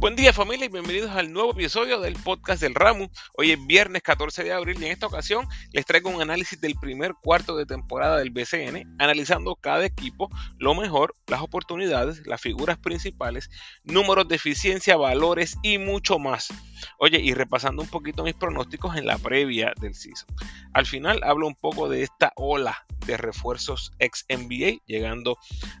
Buen día familia y bienvenidos al nuevo episodio del podcast del Ramu. Hoy es viernes 14 de abril y en esta ocasión les traigo un análisis del primer cuarto de temporada del BCN, analizando cada equipo, lo mejor, las oportunidades, las figuras principales, números de eficiencia, valores y mucho más. Oye, y repasando un poquito mis pronósticos en la previa del season. Al final hablo un poco de esta ola de refuerzos ex NBA llegando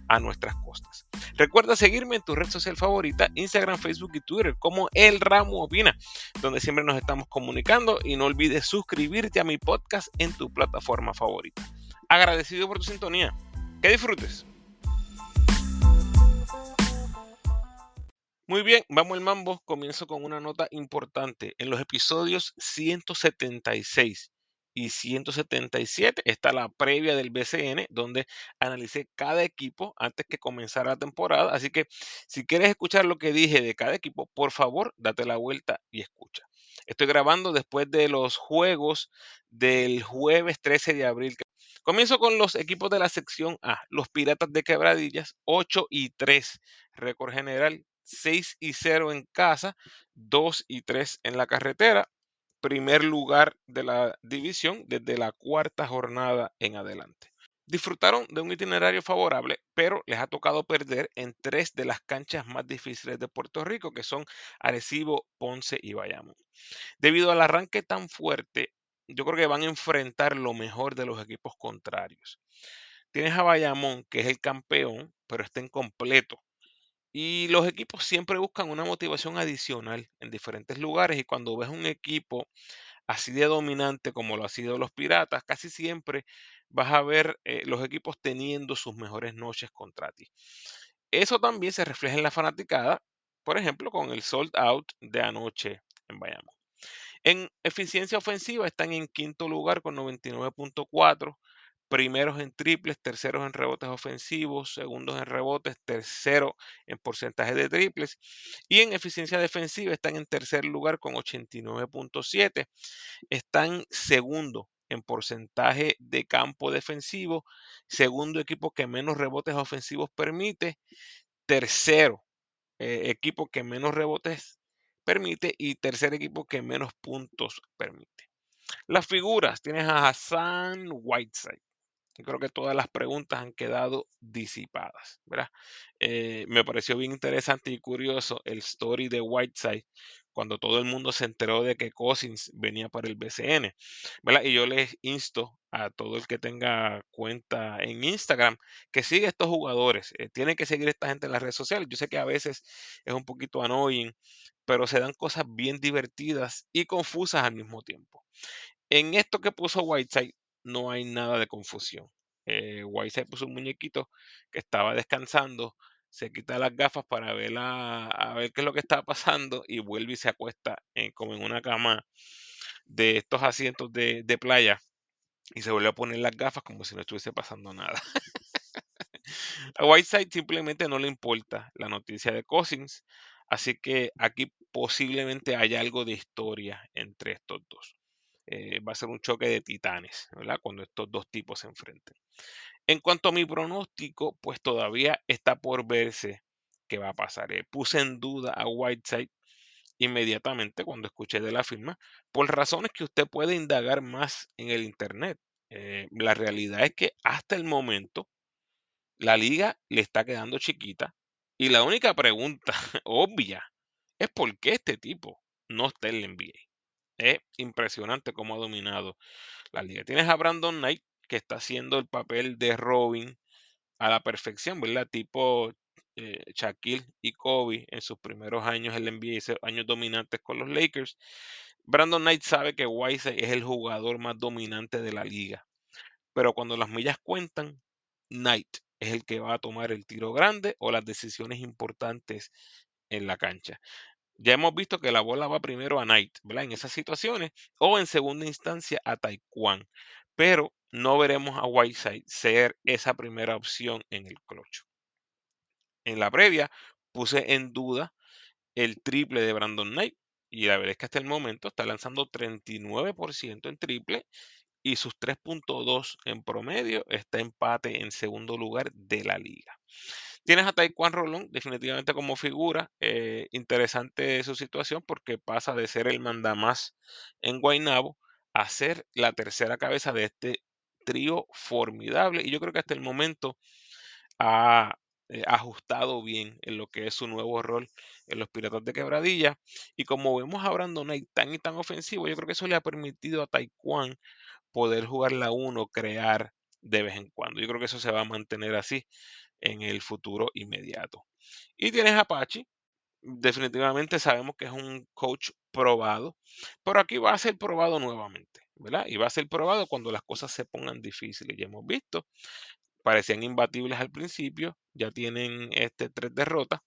a nuestras costas. Recuerda seguirme en tu red social favorita, Instagram, Facebook y Twitter como El Ramo Opina, donde siempre nos estamos comunicando y no olvides suscribirte a mi podcast en tu plataforma favorita. Agradecido por tu sintonía. Que disfrutes. Muy bien, vamos al mambo. Comienzo con una nota importante. En los episodios 176 y 177 está la previa del BCN, donde analicé cada equipo antes que comenzara la temporada. Así que si quieres escuchar lo que dije de cada equipo, por favor, date la vuelta y escucha. Estoy grabando después de los juegos del jueves 13 de abril. Comienzo con los equipos de la sección A. Los Piratas de Quebradillas, 8 y 3. Récord general, 6 y 0 en casa, 2 y 3 en la carretera primer lugar de la división desde la cuarta jornada en adelante. Disfrutaron de un itinerario favorable, pero les ha tocado perder en tres de las canchas más difíciles de Puerto Rico, que son Arecibo, Ponce y Bayamón. Debido al arranque tan fuerte, yo creo que van a enfrentar lo mejor de los equipos contrarios. Tienes a Bayamón, que es el campeón, pero está incompleto. Y los equipos siempre buscan una motivación adicional en diferentes lugares y cuando ves un equipo así de dominante como lo ha sido los Piratas, casi siempre vas a ver eh, los equipos teniendo sus mejores noches contra ti. Eso también se refleja en la fanaticada, por ejemplo, con el sold out de anoche en Bayamón. En eficiencia ofensiva están en quinto lugar con 99.4 primeros en triples, terceros en rebotes ofensivos, segundos en rebotes, tercero en porcentaje de triples y en eficiencia defensiva están en tercer lugar con 89.7, están segundo en porcentaje de campo defensivo, segundo equipo que menos rebotes ofensivos permite, tercero eh, equipo que menos rebotes permite y tercer equipo que menos puntos permite. Las figuras, tienes a Hassan Whiteside, creo que todas las preguntas han quedado disipadas, ¿verdad? Eh, me pareció bien interesante y curioso el story de Whiteside cuando todo el mundo se enteró de que Cousins venía para el BCN, ¿verdad? Y yo les insto a todo el que tenga cuenta en Instagram que siga estos jugadores. Eh, tienen que seguir a esta gente en las redes sociales. Yo sé que a veces es un poquito annoying, pero se dan cosas bien divertidas y confusas al mismo tiempo. En esto que puso Whiteside, no hay nada de confusión. Eh, White puso un muñequito que estaba descansando, se quita las gafas para ver, a ver qué es lo que está pasando y vuelve y se acuesta en, como en una cama de estos asientos de, de playa y se vuelve a poner las gafas como si no estuviese pasando nada. a Whiteside simplemente no le importa la noticia de Cousins, así que aquí posiblemente haya algo de historia entre estos dos. Eh, va a ser un choque de titanes, ¿verdad? Cuando estos dos tipos se enfrenten. En cuanto a mi pronóstico, pues todavía está por verse qué va a pasar. Eh, puse en duda a Whiteside inmediatamente cuando escuché de la firma, por razones que usted puede indagar más en el Internet. Eh, la realidad es que hasta el momento la liga le está quedando chiquita y la única pregunta obvia es por qué este tipo no está en el NBA. Es impresionante cómo ha dominado la liga. Tienes a Brandon Knight, que está haciendo el papel de Robin a la perfección, ¿verdad? Tipo eh, Shaquille y Kobe en sus primeros años en la NBA, años dominantes con los Lakers. Brandon Knight sabe que Wise es el jugador más dominante de la liga. Pero cuando las millas cuentan, Knight es el que va a tomar el tiro grande o las decisiones importantes en la cancha. Ya hemos visto que la bola va primero a Knight, ¿verdad? En esas situaciones, o en segunda instancia a Taekwondo. Pero no veremos a Whiteside ser esa primera opción en el clutch. En la previa puse en duda el triple de Brandon Knight. Y la verdad es que hasta el momento está lanzando 39% en triple y sus 3.2 en promedio está empate en segundo lugar de la liga. Tienes a Taekwondo Rolón, definitivamente como figura. eh, interesante su situación porque pasa de ser el mandamás en Guaynabo a ser la tercera cabeza de este trío formidable. Y yo creo que hasta el momento ha eh, ajustado bien en lo que es su nuevo rol en los Piratas de Quebradilla. Y como vemos a Brandon Knight tan y tan ofensivo, yo creo que eso le ha permitido a Taekwondo poder jugar la 1, crear de vez en cuando. Yo creo que eso se va a mantener así en el futuro inmediato. Y tienes Apache. Definitivamente sabemos que es un coach probado, pero aquí va a ser probado nuevamente, ¿verdad? Y va a ser probado cuando las cosas se pongan difíciles. Ya hemos visto, parecían imbatibles al principio, ya tienen este, tres derrotas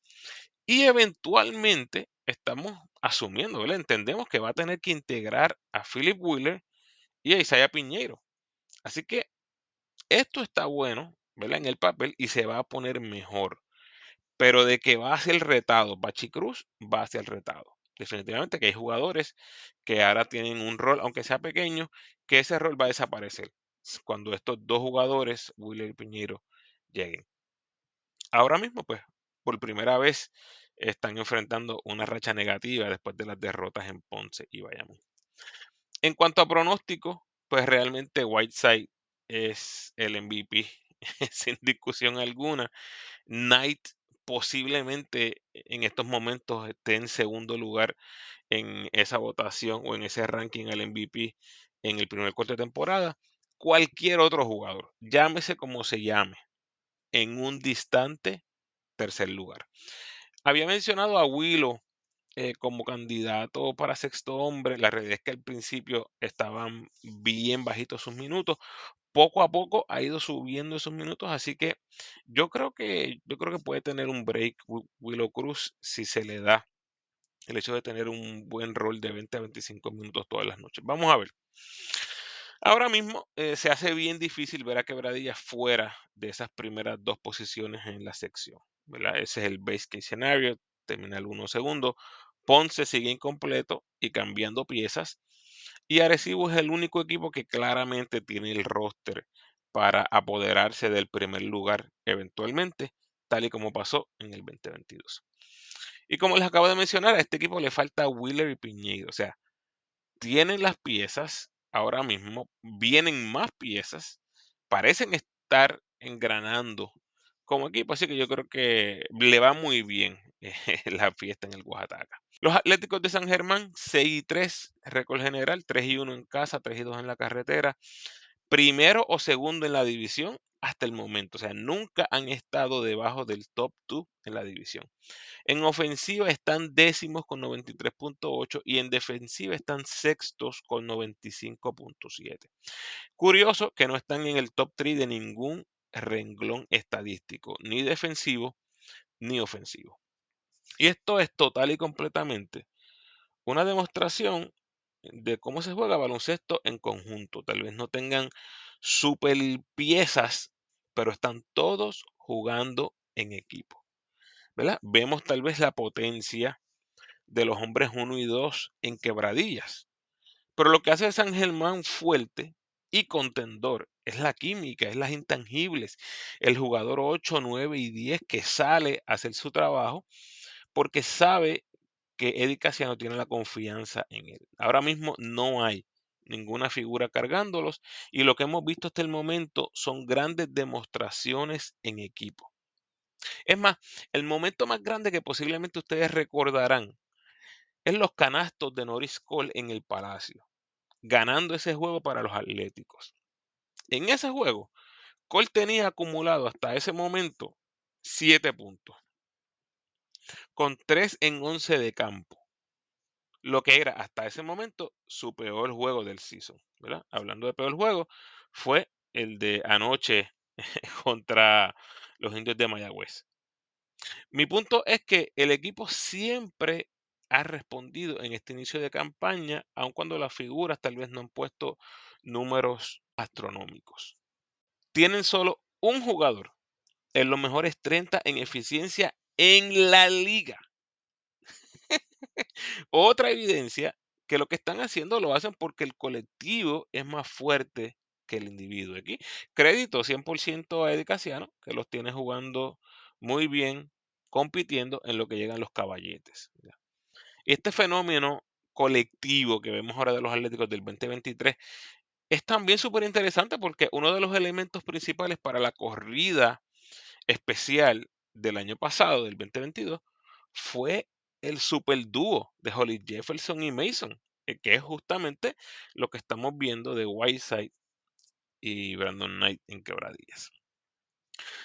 y eventualmente estamos asumiendo, ¿verdad? Entendemos que va a tener que integrar a Philip Wheeler y a Isaiah Piñeiro. Así que esto está bueno, ¿verdad? En el papel y se va a poner mejor. Pero de que va a ser retado Bachi Cruz, va a ser retado. Definitivamente que hay jugadores que ahora tienen un rol, aunque sea pequeño, que ese rol va a desaparecer cuando estos dos jugadores, Wheeler y Piñeiro, lleguen. Ahora mismo, pues, por primera vez están enfrentando una racha negativa después de las derrotas en Ponce y Bayamón. En cuanto a pronóstico, pues realmente Whiteside es el MVP sin discusión alguna. Knight posiblemente en estos momentos esté en segundo lugar en esa votación o en ese ranking al MVP en el primer corte de temporada. Cualquier otro jugador, llámese como se llame, en un distante tercer lugar. Había mencionado a Willow eh, como candidato para sexto hombre. La realidad es que al principio estaban bien bajitos sus minutos. Poco a poco ha ido subiendo esos minutos, así que yo creo que yo creo que puede tener un break Willow Cruz si se le da el hecho de tener un buen rol de 20 a 25 minutos todas las noches. Vamos a ver. Ahora mismo eh, se hace bien difícil ver a Quebradilla fuera de esas primeras dos posiciones en la sección. Ese es el base case scenario, termina el 1 segundo. Ponce sigue incompleto y cambiando piezas. Y Arecibo es el único equipo que claramente tiene el roster para apoderarse del primer lugar eventualmente, tal y como pasó en el 2022. Y como les acabo de mencionar, a este equipo le falta Wheeler y Piñeiro. O sea, tienen las piezas ahora mismo, vienen más piezas, parecen estar engranando como equipo, así que yo creo que le va muy bien la fiesta en el Oaxaca. Los Atléticos de San Germán, 6 y 3, récord general, 3 y 1 en casa, 3 y 2 en la carretera. Primero o segundo en la división hasta el momento. O sea, nunca han estado debajo del top 2 en la división. En ofensiva están décimos con 93.8 y en defensiva están sextos con 95.7. Curioso que no están en el top 3 de ningún renglón estadístico, ni defensivo ni ofensivo. Y esto es total y completamente una demostración de cómo se juega baloncesto en conjunto. Tal vez no tengan super piezas, pero están todos jugando en equipo. ¿verdad? Vemos tal vez la potencia de los hombres 1 y 2 en quebradillas. Pero lo que hace San Germán fuerte y contendor es la química, es las intangibles. El jugador 8, 9 y 10 que sale a hacer su trabajo porque sabe que Eddie Casiano tiene la confianza en él. Ahora mismo no hay ninguna figura cargándolos y lo que hemos visto hasta el momento son grandes demostraciones en equipo. Es más, el momento más grande que posiblemente ustedes recordarán es los canastos de Norris Cole en el Palacio, ganando ese juego para los Atléticos. En ese juego, Cole tenía acumulado hasta ese momento 7 puntos, con 3 en 11 de campo, lo que era hasta ese momento su peor juego del season. Hablando de peor juego, fue el de anoche contra los indios de Mayagüez. Mi punto es que el equipo siempre ha respondido en este inicio de campaña, aun cuando las figuras tal vez no han puesto números astronómicos. Tienen solo un jugador en los mejores 30 en eficiencia en la liga. Otra evidencia que lo que están haciendo lo hacen porque el colectivo es más fuerte que el individuo. Aquí, crédito 100% a Eddie Casiano, que los tiene jugando muy bien, compitiendo en lo que llegan los caballetes. Este fenómeno colectivo que vemos ahora de los Atléticos del 2023 es también súper interesante porque uno de los elementos principales para la corrida especial del año pasado, del 2022, fue el super dúo de Holly Jefferson y Mason, eh, que es justamente lo que estamos viendo de Whiteside y Brandon Knight en quebradillas.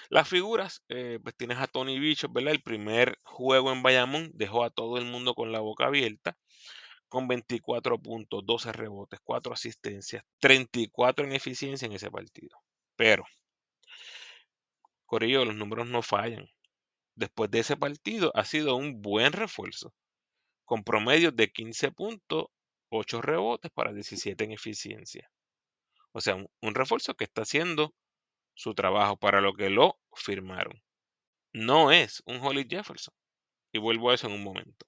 Las figuras, eh, pues tienes a Tony Bichos, ¿verdad? El primer juego en Bayamón dejó a todo el mundo con la boca abierta, con 24 puntos, 12 rebotes, 4 asistencias, 34 en eficiencia en ese partido. Pero, Corillo, los números no fallan. Después de ese partido ha sido un buen refuerzo, con promedios de 15 puntos, 8 rebotes para 17 en eficiencia. O sea, un, refuerzo que está haciendo su trabajo para lo que lo firmaron. No es un Holly Jefferson. Y vuelvo a eso en un momento.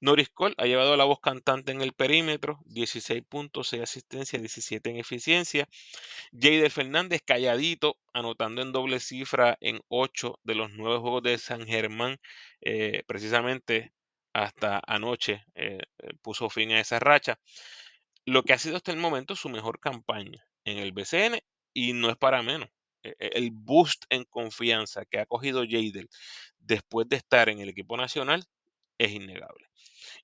Norris Cole ha llevado la voz cantante en el perímetro, 16 puntos, 6 asistencias, 17 en eficiencia. Jader Fernández calladito, anotando en doble cifra en 8 de los 9 juegos de San Germán, eh, precisamente hasta anoche eh, puso fin a esa racha. Lo que ha sido hasta el momento su mejor campaña en el BCN y no es para menos. El boost en confianza que ha cogido Jader después de estar en el equipo nacional es innegable.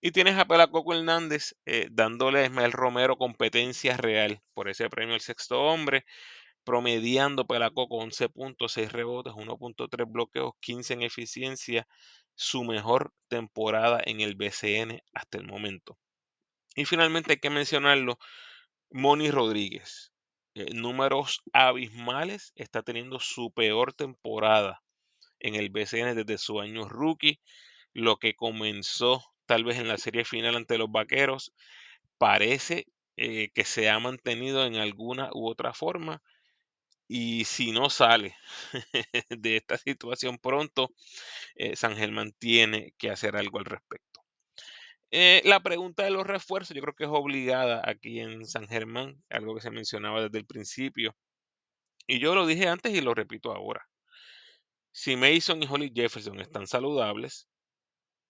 Y tienes a Pelacoco Hernández eh, dándole a Ismael Romero competencia real por ese premio al sexto hombre, promediando Pelacoco 11.6 rebotes, 1.3 bloqueos, 15 en eficiencia, su mejor temporada en el BCN hasta el momento. Y finalmente hay que mencionarlo, Moni Rodríguez. Eh, números abismales, está teniendo su peor temporada en el BCN desde su año rookie. Lo que comenzó tal vez en la serie final ante los Vaqueros, parece eh, que se ha mantenido en alguna u otra forma. Y si no sale de esta situación pronto, eh, San Germán tiene que hacer algo al respecto. Eh, la pregunta de los refuerzos, yo creo que es obligada aquí en San Germán, algo que se mencionaba desde el principio. Y yo lo dije antes y lo repito ahora. Si Mason y Holly Jefferson están saludables,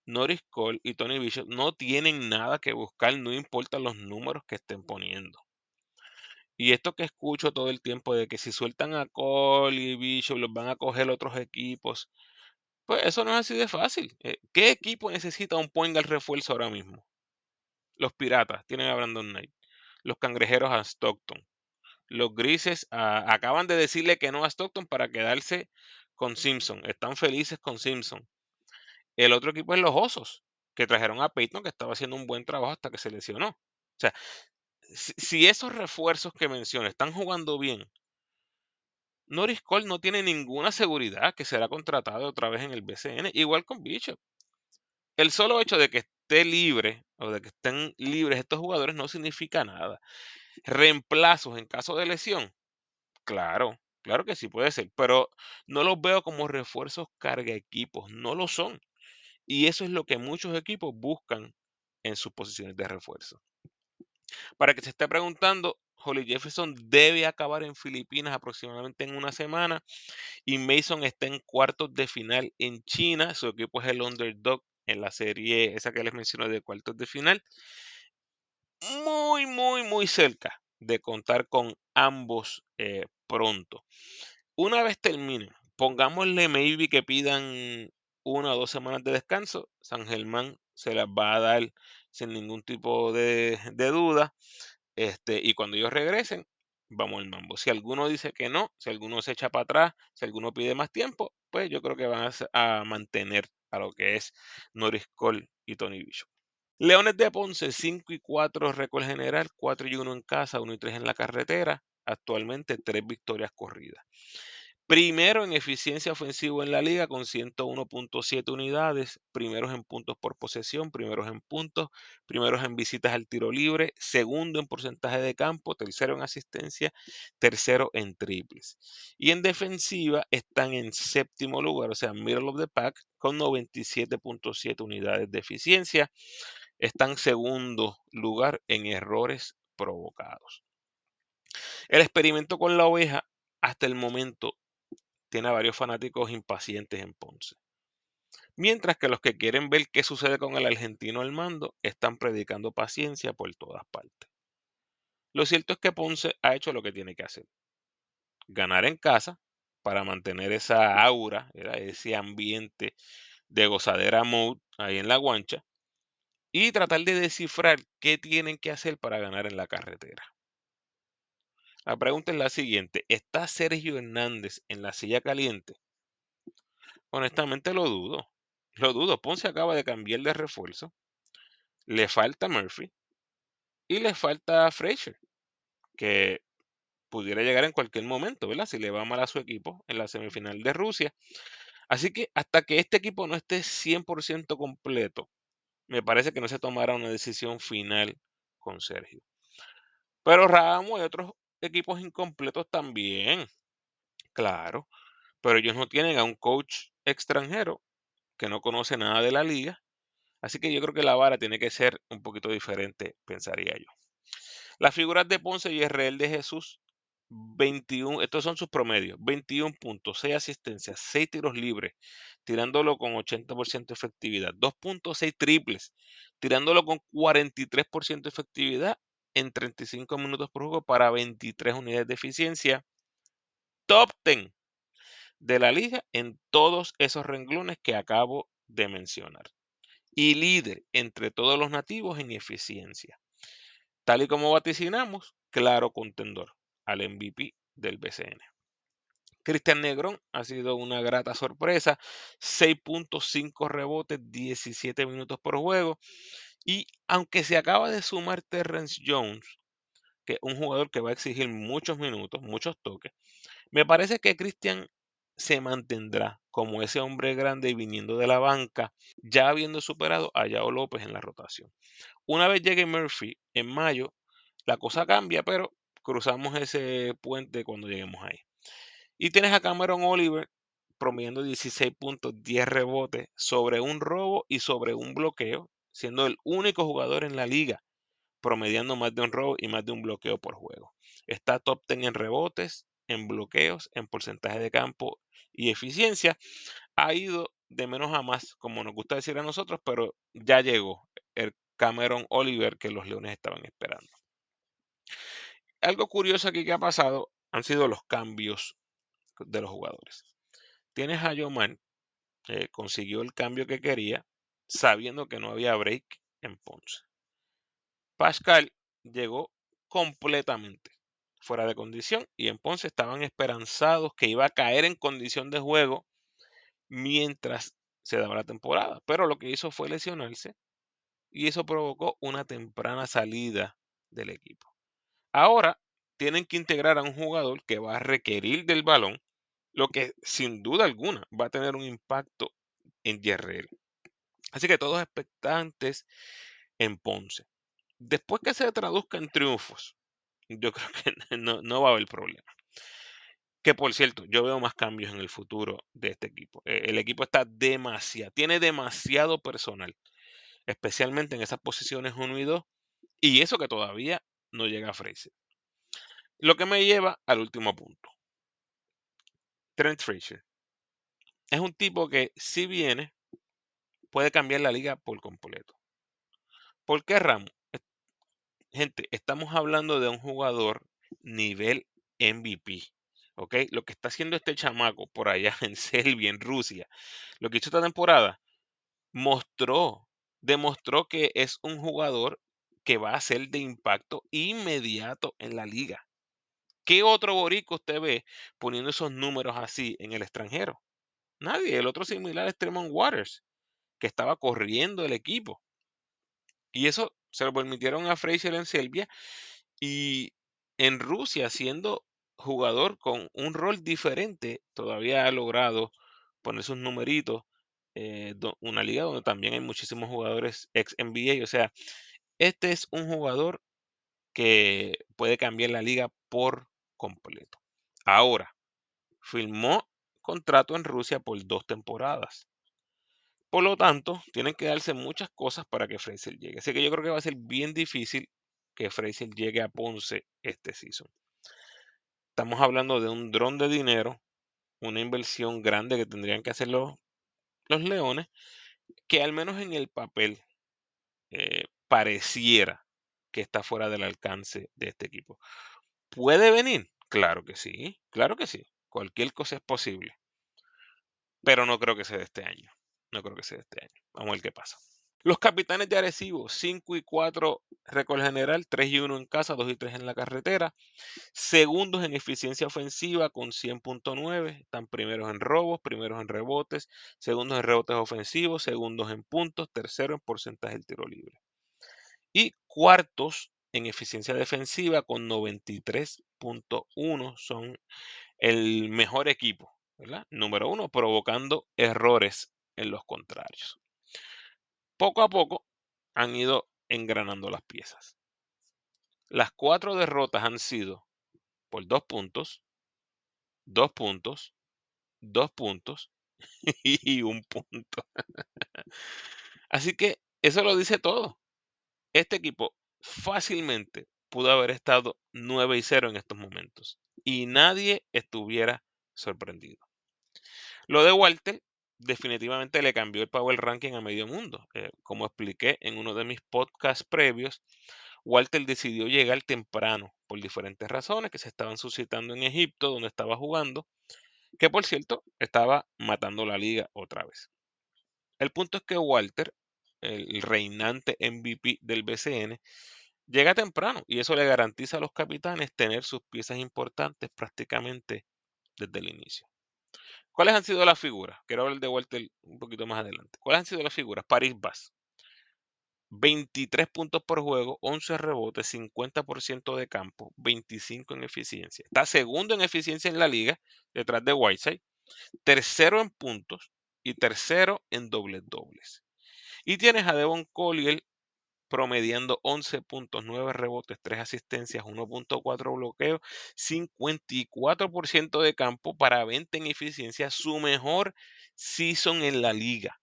Norris Cole y Tony Bishop no tienen nada que buscar, no importa los números que estén poniendo. Y esto que escucho todo el tiempo de que si sueltan a Cole y Bishop los van a coger otros equipos, pues eso no es así de fácil. Eh, ¿Qué equipo necesita un point al refuerzo ahora mismo? Los Piratas tienen a Brandon Knight. Los Cangrejeros a Stockton. Los Grises acaban de decirle que no a Stockton para quedarse con Simpson. Están felices con Simpson. El otro equipo es los Osos, que trajeron a Peyton, que estaba haciendo un buen trabajo hasta que se lesionó. O sea, si, esos refuerzos que mencioné están jugando bien, Norris Cole no tiene ninguna seguridad que será contratado otra vez en el BCN, igual con Bishop. El solo hecho de que esté libre o de que estén libres estos jugadores no significa nada. Reemplazos en caso de lesión, claro, claro que sí puede ser, pero no los veo como refuerzos carga equipos, no lo son. Y eso es lo que muchos equipos buscan en sus posiciones de refuerzo. Para que se esté preguntando, Holly Jefferson debe acabar en Filipinas aproximadamente en una semana y Mason está en cuartos de final en China. Su equipo es el underdog en la serie esa que les mencioné de cuartos de final. Muy, muy, muy cerca de contar con ambos eh, pronto. Una vez terminen, pongámosle maybe que pidan una o dos semanas de descanso, San Germán se las va a dar sin ningún tipo de, duda. Este, y cuando ellos regresen, vamos al mambo. Si alguno dice que no, si alguno se echa para atrás, si alguno pide más tiempo, pues yo creo que van a, mantener a lo que es Norris Cole y Tony Bishop. Leones de Ponce, 5 y 4 récord general, 4 y 1 en casa, 1 y 3 en la carretera. Actualmente 3 victorias corridas. Primero en eficiencia ofensiva en la liga con 101.7 unidades, primeros en puntos por posesión, primeros en puntos, primeros en visitas al tiro libre, segundo en porcentaje de campo, tercero en asistencia, tercero en triples. Y en defensiva están en séptimo lugar, o sea, middle of the pack, con 97.7 unidades de eficiencia. Están segundo lugar en errores provocados. El experimento con la oveja hasta el momento tiene a varios fanáticos impacientes en Ponce. Mientras que los que quieren ver qué sucede con el argentino al mando están predicando paciencia por todas partes. Lo cierto es que Ponce ha hecho lo que tiene que hacer. Ganar en casa para mantener esa aura, ese ambiente de gozadera mode ahí en la guancha y tratar de descifrar qué tienen que hacer para ganar en la carretera. La pregunta es la siguiente, ¿está Sergio Hernández en la silla caliente? Honestamente lo dudo, lo dudo. Ponce acaba de cambiar de refuerzo, le falta Murphy y le falta Fraser, que pudiera llegar en cualquier momento, ¿verdad? Si le va mal a su equipo en la semifinal de Rusia. Así que hasta que este equipo no esté 100% completo, me parece que no se tomará una decisión final con Sergio. Pero Ramos y otros equipos incompletos también, claro, pero ellos no tienen a un coach extranjero que no conoce nada de la liga, así que yo creo que la vara tiene que ser un poquito diferente, pensaría yo. Las figuras de Ponce y Israel de Jesús 21, estos son sus promedios, 21 puntos, 6 asistencias, 6 tiros libres, tirándolo con 80% de efectividad, 2.6 triples, tirándolo con 43% de efectividad en 35 minutos por juego para 23 unidades de eficiencia. Top 10 de la liga en todos esos renglones que acabo de mencionar. Y líder entre todos los nativos en eficiencia. Tal y como vaticinamos, claro contendor al MVP del BCN. Cristian Negrón ha sido una grata sorpresa, 6.5 rebotes, 17 minutos por juego. Y aunque se acaba de sumar Terrence Jones, que es un jugador que va a exigir muchos minutos, muchos toques, me parece que Cristian se mantendrá como ese hombre grande viniendo de la banca, ya habiendo superado a Yao López en la rotación. Una vez llegue Murphy en mayo, la cosa cambia, pero cruzamos ese puente cuando lleguemos ahí. Y tienes a Cameron Oliver promediando 16 puntos, 10 rebotes sobre un robo y sobre un bloqueo, siendo el único jugador en la liga promediando más de un robo y más de un bloqueo por juego. Está top 10 en rebotes, en bloqueos, en porcentaje de campo y eficiencia. Ha ido de menos a más, como nos gusta decir a nosotros, pero ya llegó el Cameron Oliver que los Leones estaban esperando algo curioso aquí que ha pasado han sido los cambios de los jugadores. Tienes a Yoman, consiguió el cambio que quería, sabiendo que no había break en Ponce. Pascal llegó completamente fuera de condición y en Ponce estaban esperanzados que iba a caer en condición de juego mientras se daba la temporada. Pero lo que hizo fue lesionarse y eso provocó una temprana salida del equipo. Ahora tienen que integrar a un jugador que va a requerir del balón, lo que sin duda alguna va a tener un impacto en Yerrell. Así que todos expectantes en Ponce. Después que se traduzca en triunfos, yo creo que no, no va a haber problema. Que por cierto, yo veo más cambios en el futuro de este equipo. E, el equipo está demasiado, tiene demasiado personal, especialmente en esas posiciones 1 y 2, y eso que todavía no llega a Fraser. Lo que me lleva al último punto. Trent Fraser. Es un tipo que si viene, puede cambiar la liga por completo. ¿Por qué Ramos? Gente, estamos hablando de un jugador nivel MVP. ¿Ok? Lo que está haciendo este chamaco por allá en Serbia, en Rusia, lo que hizo esta temporada, mostró, demostró que es un jugador que va a ser de impacto inmediato en la liga. ¿Qué otro borico usted ve poniendo esos números así en el extranjero? Nadie. El otro similar es Tremont Waters, que estaba corriendo el equipo. Y eso se lo permitieron a Fraser en Serbia y en Rusia, siendo jugador con un rol diferente, todavía ha logrado poner sus numeritos. Eh, una liga donde también hay muchísimos jugadores ex NBA. O sea, este es un jugador que puede cambiar la liga por completo. Ahora, firmó contrato en Rusia por dos temporadas. Por lo tanto, tienen que darse muchas cosas para que Fraser llegue. Así que yo creo que va a ser bien difícil que Fraser llegue a Ponce este season. Estamos hablando de un dron de dinero una inversión grande que tendrían que hacer los, los Leones, que al menos en el papel eh, pareciera que está fuera del alcance de este equipo. ¿Puede venir? Claro que sí, claro que sí. Cualquier cosa es posible. Pero no creo que sea de este año. No creo que sea este año. Vamos a ver qué pasa. Los capitanes de Arecibo, 5 y 4 récord general, 3 y 1 en casa, 2 y 3 en la carretera. Segundos en eficiencia ofensiva con 100.9. Están primeros en robos, primeros en rebotes, segundos en rebotes ofensivos, segundos en puntos, tercero en porcentaje del tiro libre. Y cuartos en eficiencia defensiva con 93.1 son el mejor equipo, ¿verdad? Número uno, provocando errores en los contrarios. Poco a poco han ido engranando las piezas. Las cuatro derrotas han sido por dos puntos, dos puntos, dos puntos y un punto. Así que eso lo dice todo. Este equipo fácilmente pudo haber estado 9 y 0 en estos momentos y nadie estuviera sorprendido. Lo de Walter definitivamente le cambió el Power Ranking a medio mundo. Eh, como expliqué en uno de mis podcasts previos, Walter decidió llegar temprano por diferentes razones que se estaban suscitando en Egipto, donde estaba jugando, que por cierto estaba matando la liga otra vez. El punto es que Walter, el reinante MVP del BCN, llega temprano y eso le garantiza a los capitanes tener sus piezas importantes prácticamente desde el inicio. ¿Cuáles han sido las figuras? Quiero hablar de Walter un poquito más adelante. ¿Cuáles han sido las figuras? Paris Bass. 23 puntos por juego, 11 rebotes, 50% de campo, 25 en eficiencia. Está segundo en eficiencia en la liga, detrás de Whiteside. Tercero en puntos y tercero en dobles dobles. Y tienes a Devon Collier promediando 11.9 rebotes, 3 asistencias, 1.4 bloqueos, 54% de campo para 20 en eficiencia, su mejor season en la liga.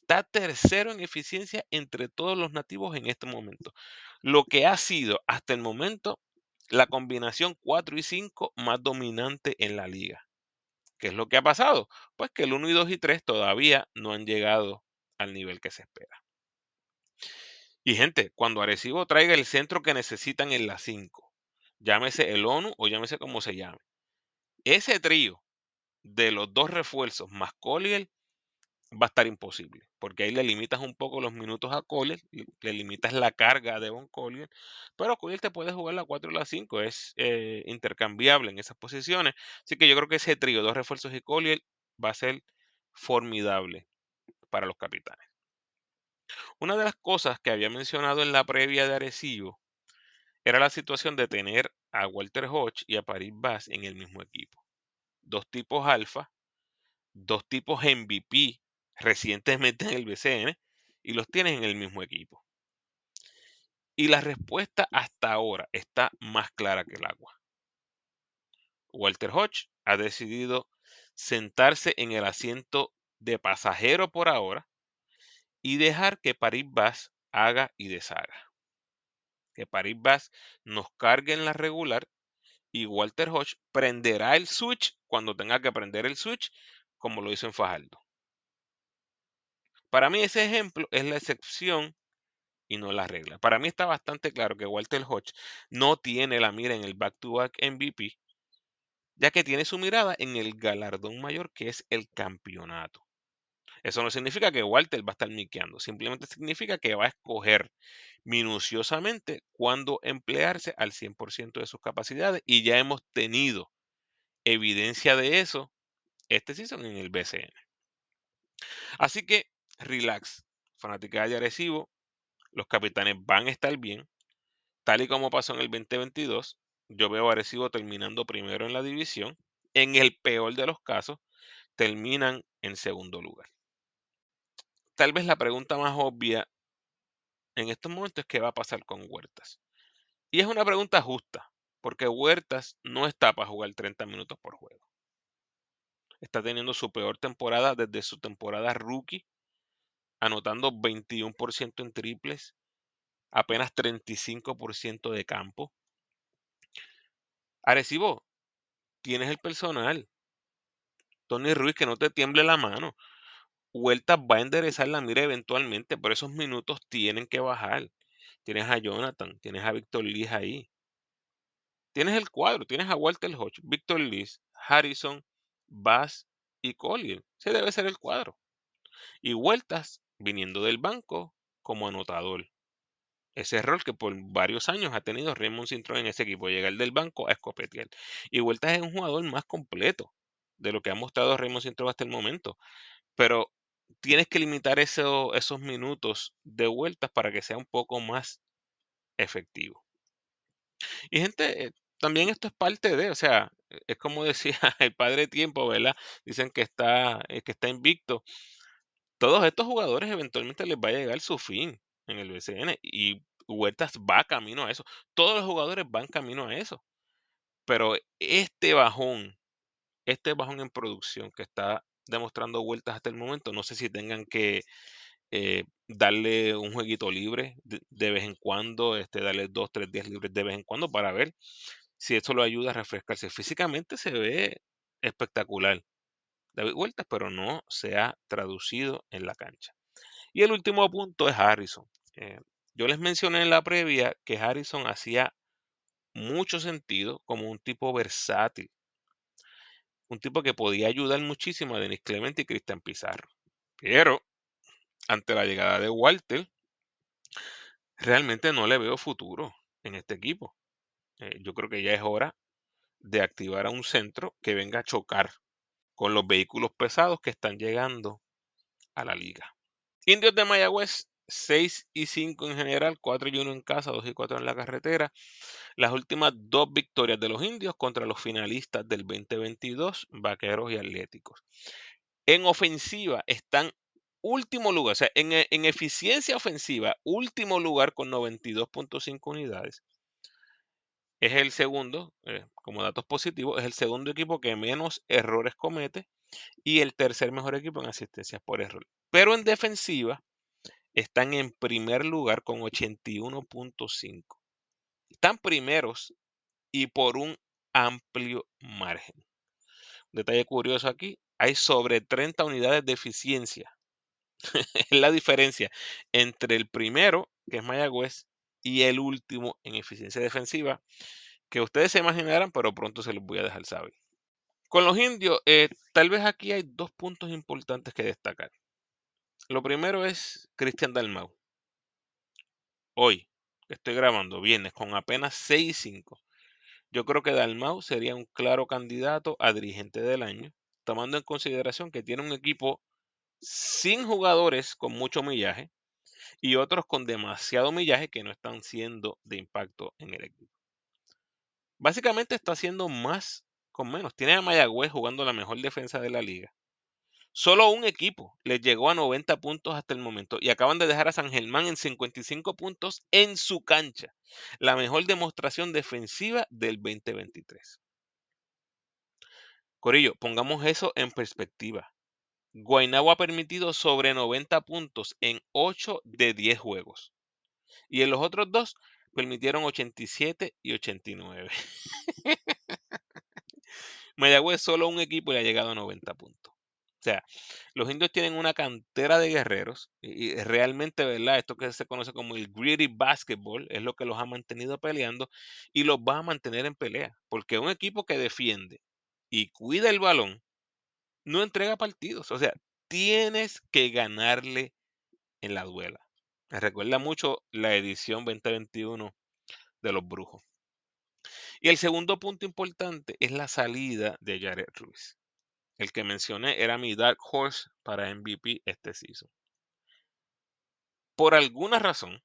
Está tercero en eficiencia entre todos los nativos en este momento. Lo que ha sido hasta el momento la combinación 4 y 5 más dominante en la liga. ¿Qué es lo que ha pasado? Pues que el 1 y 2 y 3 todavía no han llegado al nivel que se espera. Y gente, cuando Arecibo traiga el centro que necesitan en la 5, llámese el ONU o llámese como se llame, ese trío de los dos refuerzos más Collier va a estar imposible, porque ahí le limitas un poco los minutos a Collier, le limitas la carga a Devon Collier, pero Collier te puede jugar la 4 y la 5, es eh, intercambiable en esas posiciones, así que yo creo que ese trío, dos refuerzos y Collier, va a ser formidable para los capitanes. Una de las cosas que había mencionado en la previa de Arecibo era la situación de tener a Walter Hodge y a Paris Bass en el mismo equipo. Dos tipos alfa, dos tipos MVP recientemente en el BCN y los tienes en el mismo equipo. Y la respuesta hasta ahora está más clara que el agua. Walter Hodge ha decidido sentarse en el asiento de pasajero por ahora y dejar que Paris Bass haga y deshaga. Que Paris Bass nos cargue en la regular y Walter Hodge prenderá el switch cuando tenga que prender el switch, como lo hizo en Fajardo. Para mí ese ejemplo es la excepción y no la regla. Para mí está bastante claro que Walter Hodge no tiene la mira en el back-to-back -back MVP, ya que tiene su mirada en el galardón mayor que es el campeonato. Eso no significa que Walter va a estar miqueando, simplemente significa que va a escoger minuciosamente cuándo emplearse al 100% de sus capacidades y ya hemos tenido evidencia de eso este season en el BCN. Así que relax, fanática de Arecibo, los capitanes van a estar bien, tal y como pasó en el 2022. Yo veo a Arecibo terminando primero en la división. En el peor de los casos, terminan en segundo lugar tal vez la pregunta más obvia en estos momentos es qué va a pasar con Huertas. Y es una pregunta justa, porque Huertas no está para jugar 30 minutos por juego. Está teniendo su peor temporada desde su temporada rookie, anotando 21% en triples, apenas 35% de campo. Arecibo, tienes el personal, Tony Ruiz, que no te tiemble la mano. Huertas va a enderezar la mira eventualmente, pero esos minutos tienen que bajar. Tienes a Jonathan, tienes a Víctor Liz ahí. Tienes el cuadro, tienes a Walter Hodge, Víctor Liz, Harrison, Bass y Collier. Ese debe ser el cuadro. Y Huertas viniendo del banco como anotador. Ese rol que por varios años ha tenido Raymond Cintrón en ese equipo, llegar del banco a escopetear. Y Huertas es un jugador más completo de lo que ha mostrado Raymond Cintrón hasta el momento. Pero tienes que limitar esos minutos de vueltas para que sea un poco más efectivo. Y gente, eh, también esto es parte de, o sea, e, es como decía el padre tiempo, ¿verdad? Dicen que está, eh, que está invicto. Todos estos jugadores eventualmente les va a llegar su fin en el BCN y Huertas va camino a eso. Todos los jugadores van camino a eso. Pero este bajón, este bajón en producción que está demostrando vueltas hasta el momento, no sé si tengan que eh, darle un jueguito libre de, vez en cuando, este, darle dos, tres días libres de vez en cuando para ver si eso lo ayuda a refrescarse. Físicamente se ve espectacular David Vueltas, pero no se ha traducido en la cancha. Y el último punto es Harrison. Eh, yo les mencioné en la previa que Harrison hacía mucho sentido como un tipo versátil. Un tipo que podía ayudar muchísimo a Denis Clemente y Cristian Pizarro. Pero ante la llegada de Walter, realmente no le veo futuro en este equipo. Eh, yo creo que ya es hora de activar a un centro que venga a chocar con los vehículos pesados que están llegando a la liga. Indios de Mayagüez, 6 y 5 en general, 4 y 1 en casa, 2 y 4 en la carretera. Las últimas dos victorias de los indios contra los finalistas del 2022, Vaqueros y Atléticos. En ofensiva están último lugar, o sea, en, en eficiencia ofensiva, último lugar con 92.5 unidades. Es el segundo, eh, como datos positivos, es el segundo equipo que menos errores comete y el tercer mejor equipo en asistencias por error. Pero en defensiva están en primer lugar con 81.5. Están primeros y por un amplio margen. Detalle curioso aquí, hay sobre 30 unidades de eficiencia. es la diferencia entre el primero, que es Mayagüez, y el último en eficiencia defensiva, que ustedes se imaginarán, pero pronto se los voy a dejar saber. Con los indios, eh, tal vez aquí hay dos puntos importantes que destacar. Lo primero es Cristian Dalmau. Hoy, estoy grabando viernes con apenas 6 y 5. Yo creo que Dalmau sería un claro candidato a dirigente del año, tomando en consideración que tiene un equipo sin jugadores con mucho millaje y otros con demasiado millaje que no están siendo de impacto en el equipo. Básicamente está haciendo más con menos. Tiene a Mayagüez jugando la mejor defensa de la liga. Solo un equipo les llegó a 90 puntos hasta el momento y acaban de dejar a San Germán en 55 puntos en su cancha. La mejor demostración defensiva del 2023. Corillo, pongamos eso en perspectiva. Guaynabo ha permitido sobre 90 puntos en 8 de 10 juegos. Y en los otros dos permitieron 87 y 89. Mayagüez solo un equipo le ha llegado a 90 puntos. Sea, los indios tienen una cantera de guerreros y, realmente, ¿verdad? Esto que se conoce como el greedy basketball es lo que los ha mantenido peleando y los va a mantener en pelea. Porque un equipo que defiende y cuida el balón no entrega partidos. O sea, tienes que ganarle en la duela. Me recuerda mucho la edición 2021 de los Brujos. Y el segundo punto importante es la salida de Jared Ruiz. El que mencioné era mi Dark Horse para MVP este season. Por alguna razón,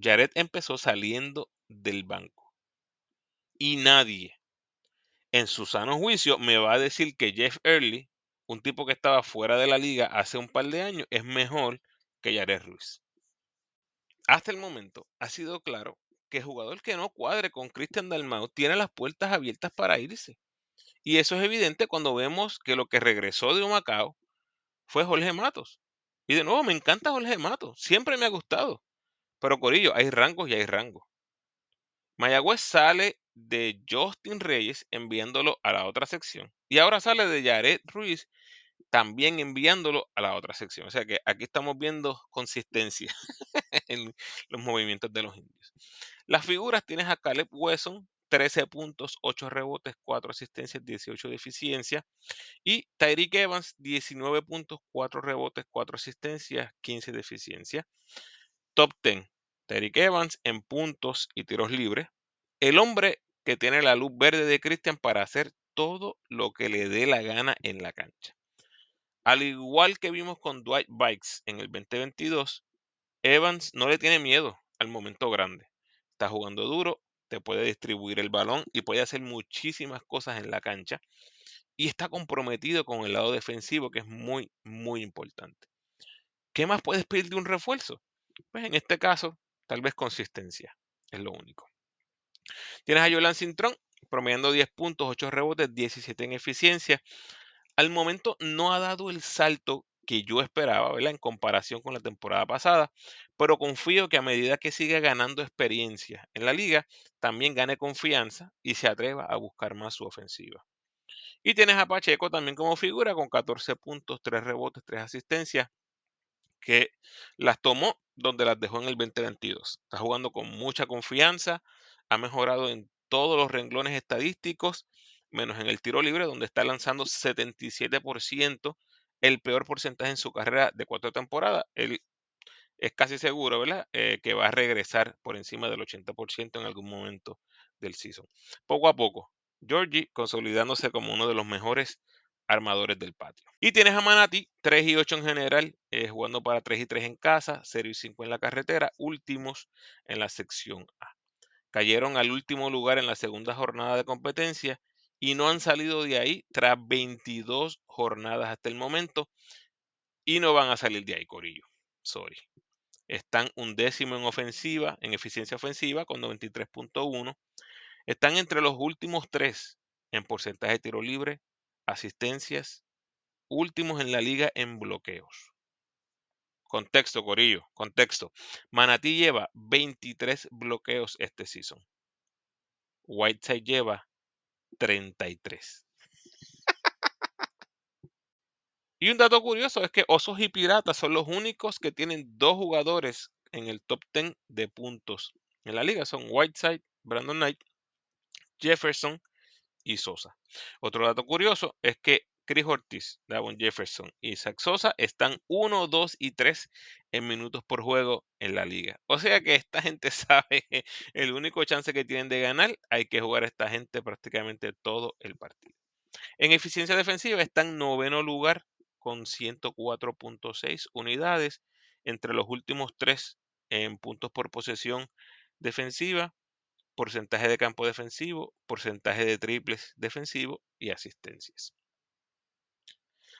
Jared empezó saliendo del banco. Y nadie, en su sano juicio, me va a decir que Jeff Early, un tipo que estaba fuera de la liga hace un par de años, es mejor que Jared Ruiz. Hasta el momento ha sido claro que el jugador que no cuadre con Christian Dalmau tiene las puertas abiertas para irse. Y eso es evidente cuando vemos que lo que regresó de Macao fue Jorge Matos. Y de nuevo, me encanta Jorge Matos. Siempre me ha gustado. Pero Corillo, hay rangos y hay rangos. Mayagüez sale de Justin Reyes enviándolo a la otra sección. Y ahora sale de Jared Ruiz también enviándolo a la otra sección. O sea que aquí estamos viendo consistencia en los movimientos de los indios. Las figuras tienes a Caleb Wesson, 13 puntos, 8 rebotes, 4 asistencias, 18 de eficiencia. Y Tyreek Evans, 19 puntos, 4 rebotes, 4 asistencias, 15 de eficiencia. Top 10. Tyreek Evans en puntos y tiros libres. El hombre que tiene la luz verde de Christian para hacer todo lo que le dé la gana en la cancha. Al igual que vimos con Dwight Bikes en el 2022, Evans no le tiene miedo al momento grande. Está jugando duro, te puede distribuir el balón y puede hacer muchísimas cosas en la cancha. Y está comprometido con el lado defensivo, que es muy, muy importante. ¿Qué más puedes pedir de un refuerzo? Pues en este caso, tal vez consistencia. Es lo único. Tienes a Jolan Cintrón, promediando 10 puntos, 8 rebotes, 17 en eficiencia. Al momento no ha dado el salto que yo esperaba, ¿verdad? En comparación con la temporada pasada, pero confío que a medida que siga ganando experiencia en la liga, también gane confianza y se atreva a buscar más su ofensiva. Y tienes a Pacheco también como figura con 14 puntos, 3 rebotes, 3 asistencias, que las tomó donde las dejó en el 2022. Está jugando con mucha confianza, ha mejorado en todos los renglones estadísticos, menos en el tiro libre, donde está lanzando 77%, el peor porcentaje en su carrera de cuatro temporadas. Él es casi seguro, ¿verdad? Eh, que va a regresar por encima del 80% en algún momento del season. Poco a poco, Georgie consolidándose como uno de los mejores armadores del patio. Y tienes a Manati, 3 y 8 en general, eh, jugando para 3 y 3 en casa, 0 y 5 en la carretera, últimos en la sección A. Cayeron al último lugar en la segunda jornada de competencia y no han salido de ahí tras 22 jornadas hasta el momento y no van a salir de ahí, Corillo. Sorry. Están un décimo en ofensiva, en eficiencia ofensiva con 93.1. Están entre los últimos tres en porcentaje de tiro libre, asistencias, últimos en la liga en bloqueos. Contexto, Corillo, contexto. Manatí lleva 23 bloqueos este season. Whiteside lleva 33. Y un dato curioso es que Osos y Piratas son los únicos que tienen dos jugadores en el top 10 de puntos en la liga. Son Whiteside, Brandon Knight, Jefferson y Sosa. Otro dato curioso es que Chris Ortiz, Davon Jefferson y Zach Sosa están 1, 2 y 3 en minutos por juego en la liga. O sea que esta gente sabe que el único chance que tienen de ganar, hay que jugar a esta gente prácticamente todo el partido. En eficiencia defensiva están noveno lugar con 104.6 unidades entre los últimos tres en puntos por posesión defensiva, porcentaje de campo defensivo, porcentaje de triples defensivo y asistencias.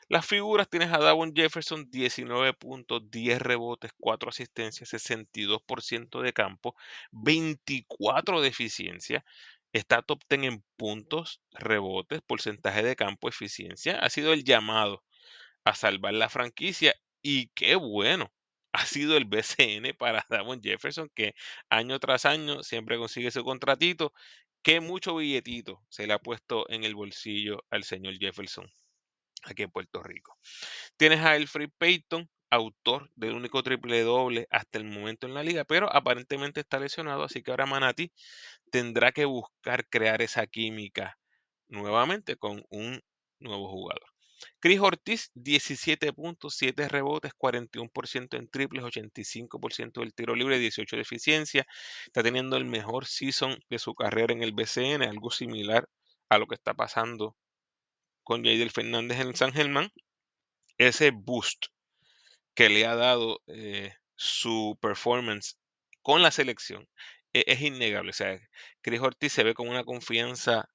Las figuras tienes a Davon Jefferson, 19 puntos, 10 rebotes, 4 asistencias, 62% de campo, 24 de eficiencia. Está top 10 en puntos, rebotes, porcentaje de campo, eficiencia. Ha sido el llamado a salvar la franquicia y qué bueno ha sido el BCN para Davon Jefferson, que año tras año siempre consigue su contratito. Qué mucho billetito se le ha puesto en el bolsillo al señor Jefferson aquí en Puerto Rico. Tienes a Alfred Payton, autor del único triple doble hasta el momento en la liga, pero aparentemente está lesionado, así que ahora Manati tendrá que buscar crear esa química nuevamente con un nuevo jugador. Chris Ortiz, 17 puntos, 7 rebotes, 41% en triples, 85% del tiro libre, 18 de eficiencia. Está teniendo el mejor season de su carrera en el BCN, algo similar a lo que está pasando con Jadel Fernández en San Germán, ese boost que le ha dado eh, su performance con la selección e, es, innegable. O sea, Chris Ortiz se ve con una confianza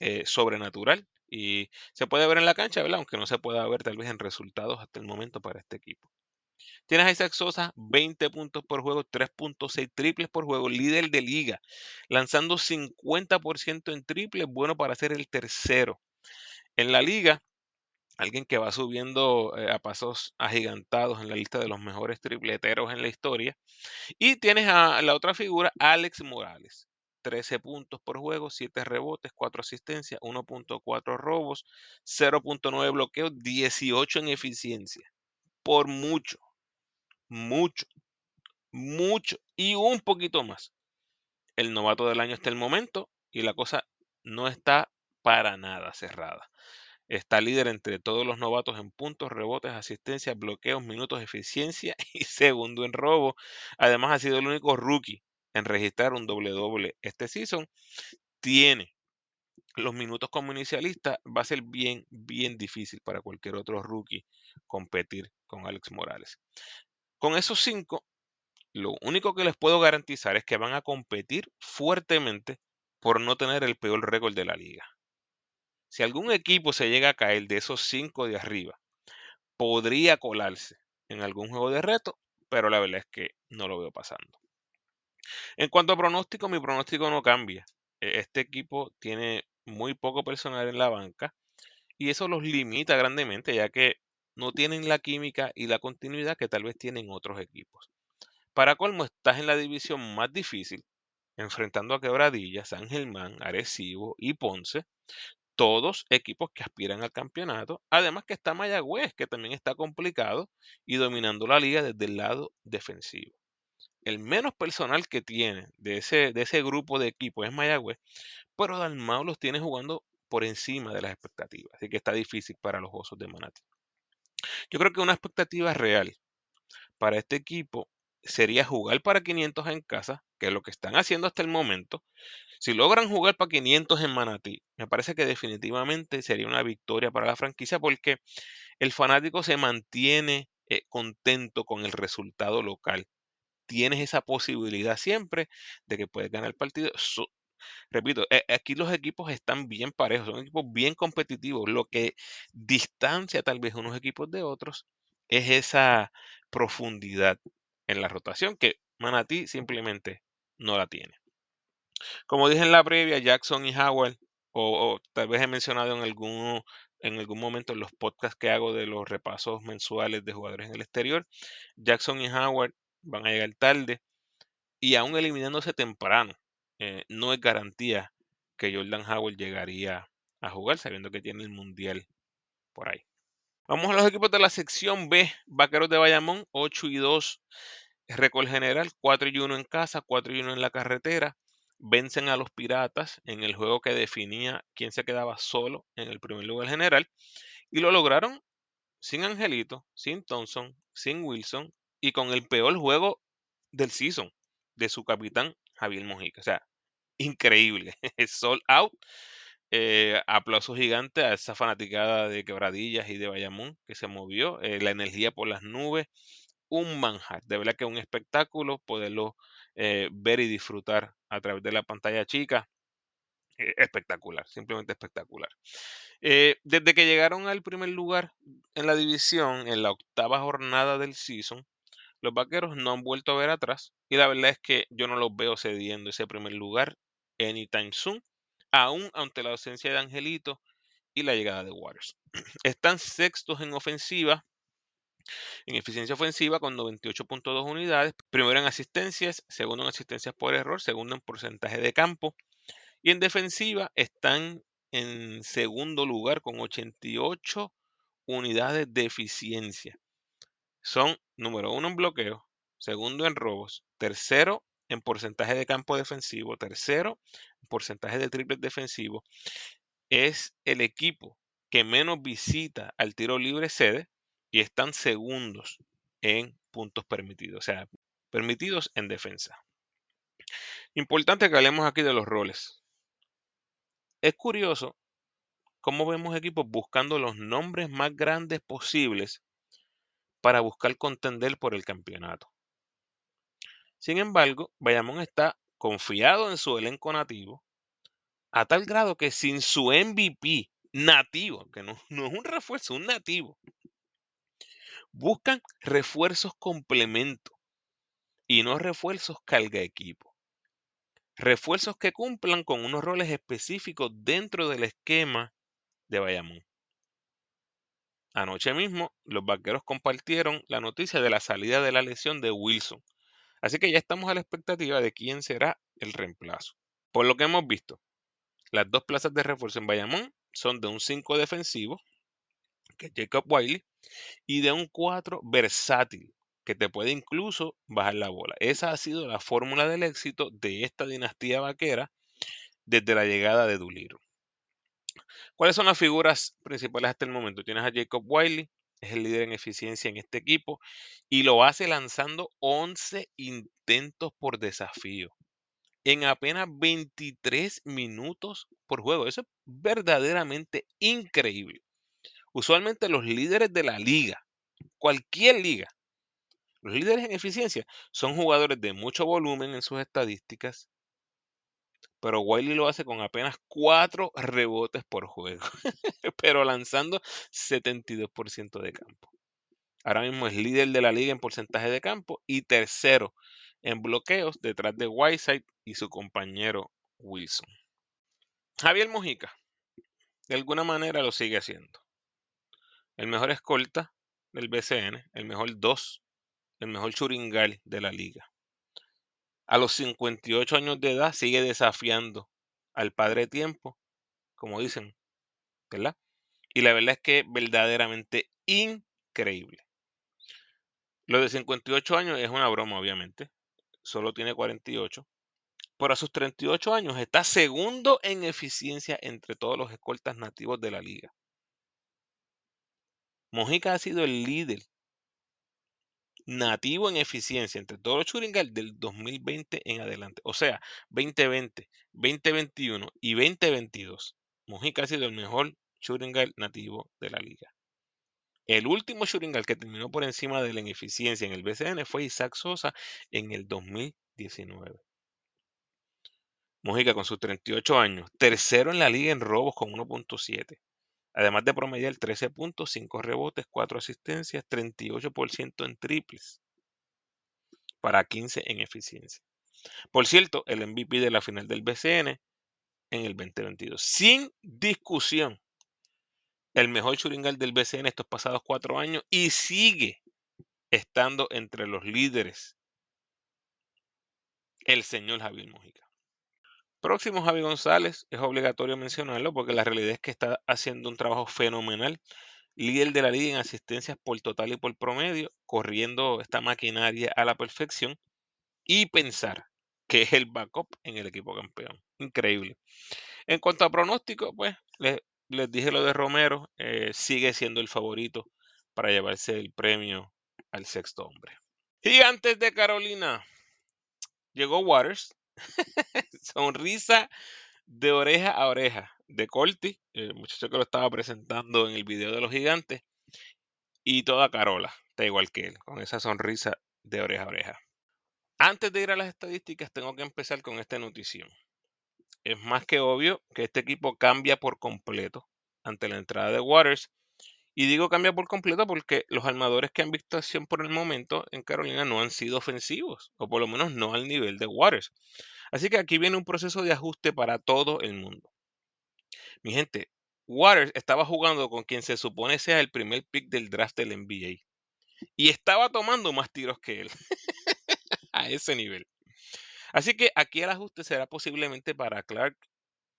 eh, sobrenatural y se puede ver en la cancha, ¿verdad? Aunque no se pueda ver tal vez en resultados hasta el momento para este equipo. Tienes a Isaac Sosa, 20 puntos por juego, 3.6 triples por juego, líder de liga, lanzando 50% en triples, bueno para ser el tercero en la liga, alguien que va subiendo eh, a pasos agigantados en la lista de los mejores tripleteros en la historia. Y tienes a la otra figura, Alex Morales, 13 puntos por juego, 7 rebotes, 4 asistencias, 1.4 robos, 0.9 bloqueos, 18 en eficiencia. Por mucho, mucho, mucho y un poquito más. El novato del año hasta el momento y la cosa no está para nada cerrada. Está líder entre todos los novatos en puntos, rebotes, asistencias, bloqueos, minutos, eficiencia y segundo en robo. Además ha sido el único rookie en registrar un doble doble este season. Tiene los minutos como inicialista. Va a ser bien, bien difícil para cualquier otro rookie competir con Alex Morales. Con esos cinco, lo único que les puedo garantizar es que van a competir fuertemente por no tener el peor récord de la liga. Si algún equipo se llega a caer de esos cinco de arriba, podría colarse en algún juego de reto, pero la verdad es que no lo veo pasando. En cuanto a pronóstico, mi pronóstico no cambia. E, este equipo tiene muy poco personal en la banca y eso los limita grandemente ya que no tienen la química y la continuidad que tal vez tienen otros equipos. Para colmo, estás en la división más difícil, enfrentando a Quebradilla, San Germán, Arecibo y Ponce, todos equipos que aspiran al campeonato. Además que está Mayagüez, que también está complicado y dominando la liga desde el lado defensivo. El menos personal que tiene de ese, de ese grupo de equipos es Mayagüez, pero Dalmau los tiene jugando por encima de las expectativas, así que está difícil para los Osos de Manati. Yo creo que una expectativa real para este equipo sería jugar para 500 en casa, que es lo que están haciendo hasta el momento. Si logran jugar para 500 en Manatí, me parece que definitivamente sería una victoria para la franquicia porque el fanático se mantiene eh, contento con el resultado local. Tienes esa posibilidad siempre de que puedes ganar el partido. repito, eh, aquí los equipos están bien parejos, son equipos bien competitivos. Lo que distancia tal vez unos equipos de otros es esa profundidad en la rotación que Manatí simplemente no la tiene. Como dije en la previa, Jackson y Howard, o, tal vez he mencionado en algún, en algún momento en los podcasts que hago de los repasos mensuales de jugadores en el exterior, Jackson y Howard van a llegar tarde y aún eliminándose temprano, eh, no es garantía que Jordan Howard llegaría a jugar sabiendo que tiene el mundial por ahí. Vamos a los equipos de la sección B. Vaqueros de Bayamón, 8 y 2. Récord general, 4 y 1 en casa, 4 y 1 en la carretera. Vencen a los Piratas en el juego que definía quién se quedaba solo en el primer lugar general. Y lo lograron sin Angelito, sin Thompson, sin Wilson y con el peor juego del season de su capitán Javier Mojica. O sea, increíble. Sold out. Eh, aplauso gigante a esa fanaticada de Quebradillas y de Bayamón que se movió, eh, la energía por las nubes, un manjar, de verdad que un espectáculo poderlo eh, ver y disfrutar a través de la pantalla chica. espectacular, simplemente espectacular. desde que llegaron al primer lugar en la división, en la octava jornada del season, los vaqueros no han vuelto a ver atrás y la verdad es que yo no los veo cediendo ese primer lugar anytime soon aún ante la ausencia de Angelito y la llegada de Waters. Están sextos en ofensiva, en eficiencia ofensiva con 98.2 unidades, primero en asistencias, segundo en asistencias por error, segundo en porcentaje de campo, y en defensiva están en segundo lugar con 88 unidades de eficiencia. Son número uno en bloqueo, segundo en robos, tercero en porcentaje de campo defensivo, tercero en porcentaje de triples defensivo, es el equipo que menos visita al tiro libre sede y están segundos en puntos permitidos, o sea, permitidos en defensa. Importante que hablemos aquí de los roles. Es curioso cómo vemos equipos buscando los nombres más grandes posibles para buscar contender por el campeonato. Sin embargo, Bayamón está confiado en su elenco nativo a tal grado que sin su MVP nativo, que no, es un refuerzo, un nativo, buscan refuerzos complemento y no refuerzos carga equipo. Refuerzos que cumplan con unos roles específicos dentro del esquema de Bayamón. Anoche mismo, los vaqueros compartieron la noticia de la salida de la lesión de Wilson, Así que ya estamos a la expectativa de quién será el reemplazo. Por lo que hemos visto, las dos plazas de refuerzo en Bayamón son de un 5 defensivo, que es Jacob Wiley, y de un 4 versátil, que te puede incluso bajar la bola. Esa ha sido la fórmula del éxito de esta dinastía vaquera desde la llegada de Duliro. ¿Cuáles son las figuras principales hasta el momento? Tienes a Jacob Wiley, es el líder en eficiencia en este equipo y lo hace lanzando 11 intentos por desafío en apenas 23 minutos por juego. Eso es verdaderamente increíble. Usualmente los líderes de la liga, cualquier liga, los líderes en eficiencia son jugadores de mucho volumen en sus estadísticas, pero Wiley lo hace con apenas 4 rebotes por juego, pero lanzando 72% de campo. Ahora mismo es líder de la liga en porcentaje de campo y tercero en bloqueos detrás de Whiteside y su compañero Wilson. Javier Mojica, de alguna manera lo sigue haciendo. El mejor escolta del BCN, el mejor 2 el mejor churingal de la liga. A los 58 años de edad sigue desafiando al padre tiempo, como dicen, ¿verdad? Y la verdad es que verdaderamente increíble. Lo de 58 años es una broma, obviamente. Solo tiene 48. Pero a sus 38 años está segundo en eficiencia entre todos los escoltas nativos de la liga. Mojica ha sido el líder nativo en eficiencia entre todos los Churingal del 2020 en adelante. O sea, 2020, 2021 y 2022. Mojica ha sido el mejor Churingal nativo de la liga. El último Churingal que terminó por encima de él en eficiencia en el BCN fue Isaac Sosa en el 2019. Mojica con sus 38 años, tercero en la liga en robos con 1.7. Además de promediar 13 puntos, 5 rebotes, 4 asistencias, 38% en triples para 15 en eficiencia. Por cierto, el MVP de la final del BCN en el 2022. Sin discusión, el mejor churingal del BCN estos pasados cuatro años y sigue estando entre los líderes el señor Javier Mojica. Próximo Javi González, es obligatorio mencionarlo porque la realidad es que está haciendo un trabajo fenomenal. Líder de la liga en asistencias por total y por promedio, corriendo esta maquinaria a la perfección y pensar que es el backup en el equipo campeón. Increíble. En cuanto a pronóstico, pues les, dije lo de Romero, eh, sigue siendo el favorito para llevarse el premio al sexto hombre. Gigantes de Carolina. Llegó Waters, Sonrisa de oreja a oreja de Corti, el muchacho que lo estaba presentando en el video de los gigantes, y toda Carola, está igual que él, con esa sonrisa de oreja a oreja. Antes de ir a las estadísticas, tengo que empezar con esta notición. Es más que obvio que este equipo cambia por completo ante la entrada de Waters. Y digo cambia por completo porque los armadores que han visto acción por el momento en Carolina no han sido ofensivos, o por lo menos no al nivel de Waters. Así que aquí viene un proceso de ajuste para todo el mundo. Mi gente, Waters estaba jugando con quien se supone sea el primer pick del draft del NBA. Y estaba tomando más tiros que él. a ese nivel. Así que aquí el ajuste será posiblemente para Clark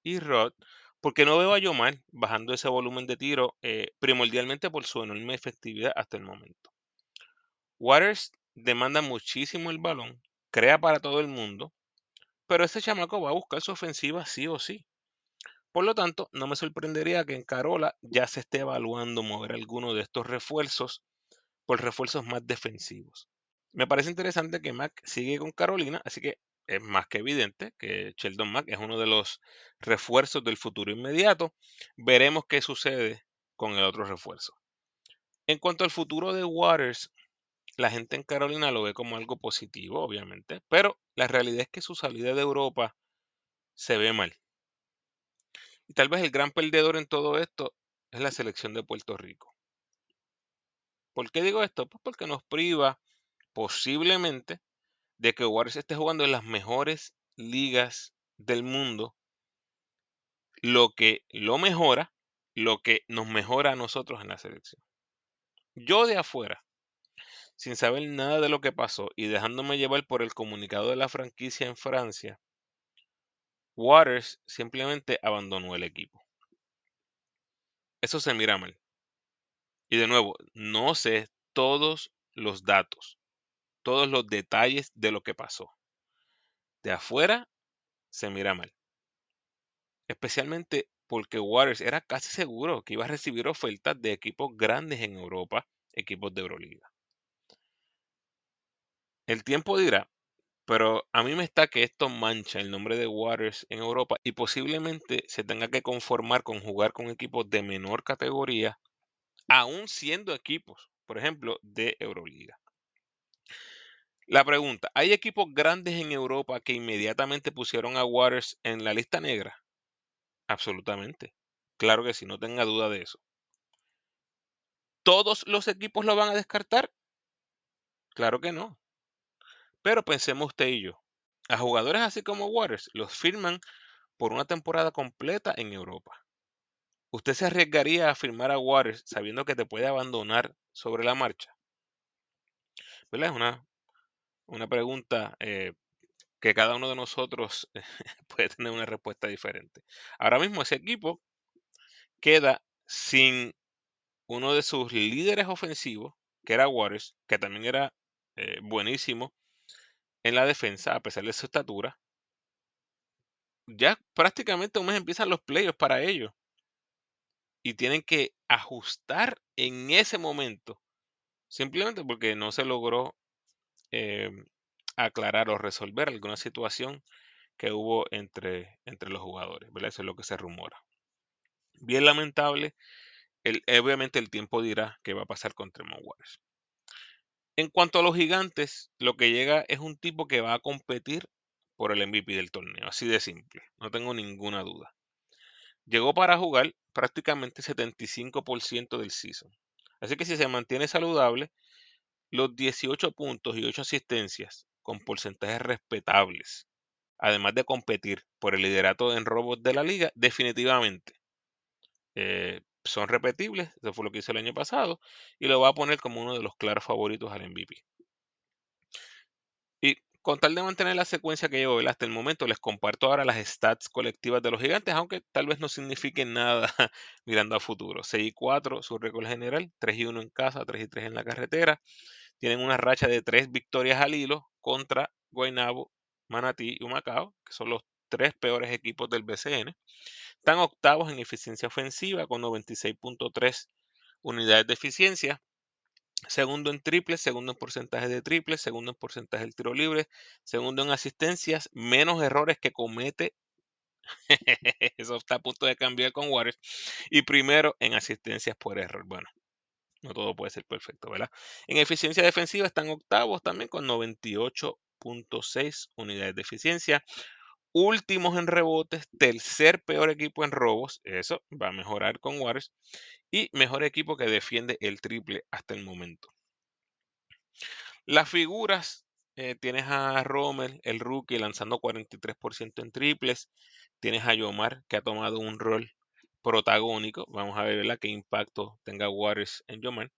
y Rod, porque no veo a Yomar bajando ese volumen de tiro eh, primordialmente por su enorme efectividad hasta el momento. Waters demanda muchísimo el balón, crea para todo el mundo, pero ese chamaco va a buscar su ofensiva sí o sí. Por lo tanto, no me sorprendería que en Carola ya se esté evaluando mover alguno de estos refuerzos por refuerzos más defensivos. Me parece interesante que Mac sigue con Carolina, así que es más que evidente que Sheldon Mac es uno de los refuerzos del futuro inmediato. Veremos qué sucede con el otro refuerzo. En cuanto al futuro de Waters, la gente en Carolina lo ve como algo positivo, obviamente, pero la realidad es que su salida de Europa se ve mal. Y tal vez el gran perdedor en todo esto es la selección de Puerto Rico. ¿Por qué digo esto? Pues porque nos priva posiblemente de que Warriors esté jugando en las mejores ligas del mundo, lo que lo mejora, lo que nos mejora a nosotros en la selección. Yo de afuera, sin saber nada de lo que pasó y dejándome llevar por el comunicado de la franquicia en Francia, Waters simplemente abandonó el equipo. Eso se mira mal. Y de nuevo, no sé todos los datos, todos los detalles de lo que pasó. De afuera se mira mal. Especialmente porque Waters era casi seguro que iba a recibir ofertas de equipos grandes en Europa, equipos de Euroliga. El tiempo dirá, pero a mí me está que esto mancha el nombre de Waters en Europa y posiblemente se tenga que conformar con jugar con equipos de menor categoría, aún siendo equipos, por ejemplo, de Euroliga. La pregunta, ¿hay equipos grandes en Europa que inmediatamente pusieron a Waters en la lista negra? Absolutamente. Claro que sí, no tenga duda de eso. ¿Todos los equipos lo van a descartar? Claro que no. Pero pensemos usted y yo. A jugadores así como Waters los firman por una temporada completa en Europa. ¿Usted se arriesgaría a firmar a Waters sabiendo que te puede abandonar sobre la marcha? Es una, una pregunta eh, que cada uno de nosotros puede tener una respuesta diferente. Ahora mismo ese equipo queda sin uno de sus líderes ofensivos, que era Waters, que también era eh, buenísimo en la defensa, a pesar de su estatura. Ya prácticamente un mes empiezan los playoffs para ellos. Y tienen que ajustar en ese momento. Simplemente porque no se logró em, aclarar o resolver alguna situación que hubo entre, entre los jugadores. Eso es lo que se rumora. Bien lamentable. Obviamente el tiempo dirá qué va a pasar con Tremont. En cuanto a los gigantes, lo que llega es un tipo que va a competir por el MVP del torneo, así de simple, no tengo ninguna duda. Llegó para jugar prácticamente 75% del season. Así que si se mantiene saludable, los 18 puntos y 8 asistencias con porcentajes respetables, además de competir por el liderato en robos de la liga, definitivamente eh, son repetibles, eso fue lo que hizo el año pasado, y lo va a poner como uno de los claros favoritos al MVP. Y con tal de mantener la secuencia que llevo hasta el momento, les comparto ahora las stats colectivas de los gigantes, aunque tal vez no signifiquen nada mirando a futuro. 6 y 4, su récord general, 3 y 1 en casa, 3 y 3 en la carretera. Tienen una racha de 3 victorias al hilo contra Guaynabo, Manatí y Humacao, que son los tres peores equipos del BCN. Están octavos en eficiencia ofensiva con 96.3 unidades de eficiencia. Segundo en triples, segundo en porcentaje de triples, segundo en porcentaje del tiro libre, segundo en asistencias, menos errores que comete. Eso está a punto de cambiar con Waters. Y primero en asistencias por error. Bueno, no todo puede ser perfecto, ¿verdad? En eficiencia defensiva están octavos también con 98.6 unidades de eficiencia últimos en rebotes, tercer peor equipo en robos, eso va a mejorar con Warriors, y mejor equipo que defiende el triple hasta el momento. Las figuras, eh, tienes a Romer, el rookie, lanzando 43% en triples, tienes a Yomar, que ha tomado un rol protagónico, vamos a ver qué impacto tenga Warriors en Yomar.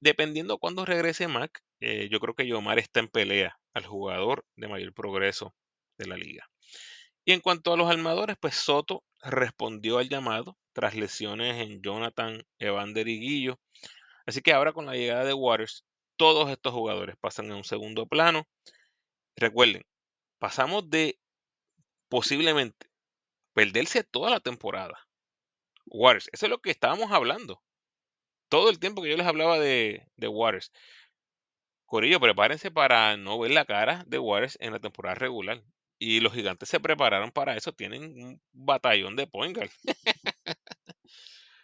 dependiendo cuándo regrese Mac, eh, yo creo que Yomar está en pelea al jugador de mayor progreso de la liga. Y en cuanto a los armadores, pues Soto respondió al llamado tras lesiones en Jonathan, Evander y Guillo. Así que ahora con la llegada de Waters, todos estos jugadores pasan a un segundo plano. Recuerden, pasamos de posiblemente perderse toda la temporada. Waters, eso es lo que estábamos hablando. Todo el tiempo que yo les hablaba de, de Waters. Corillo, prepárense para no ver la cara de Waters en la temporada regular. Y los gigantes se prepararon para eso, tienen un batallón de point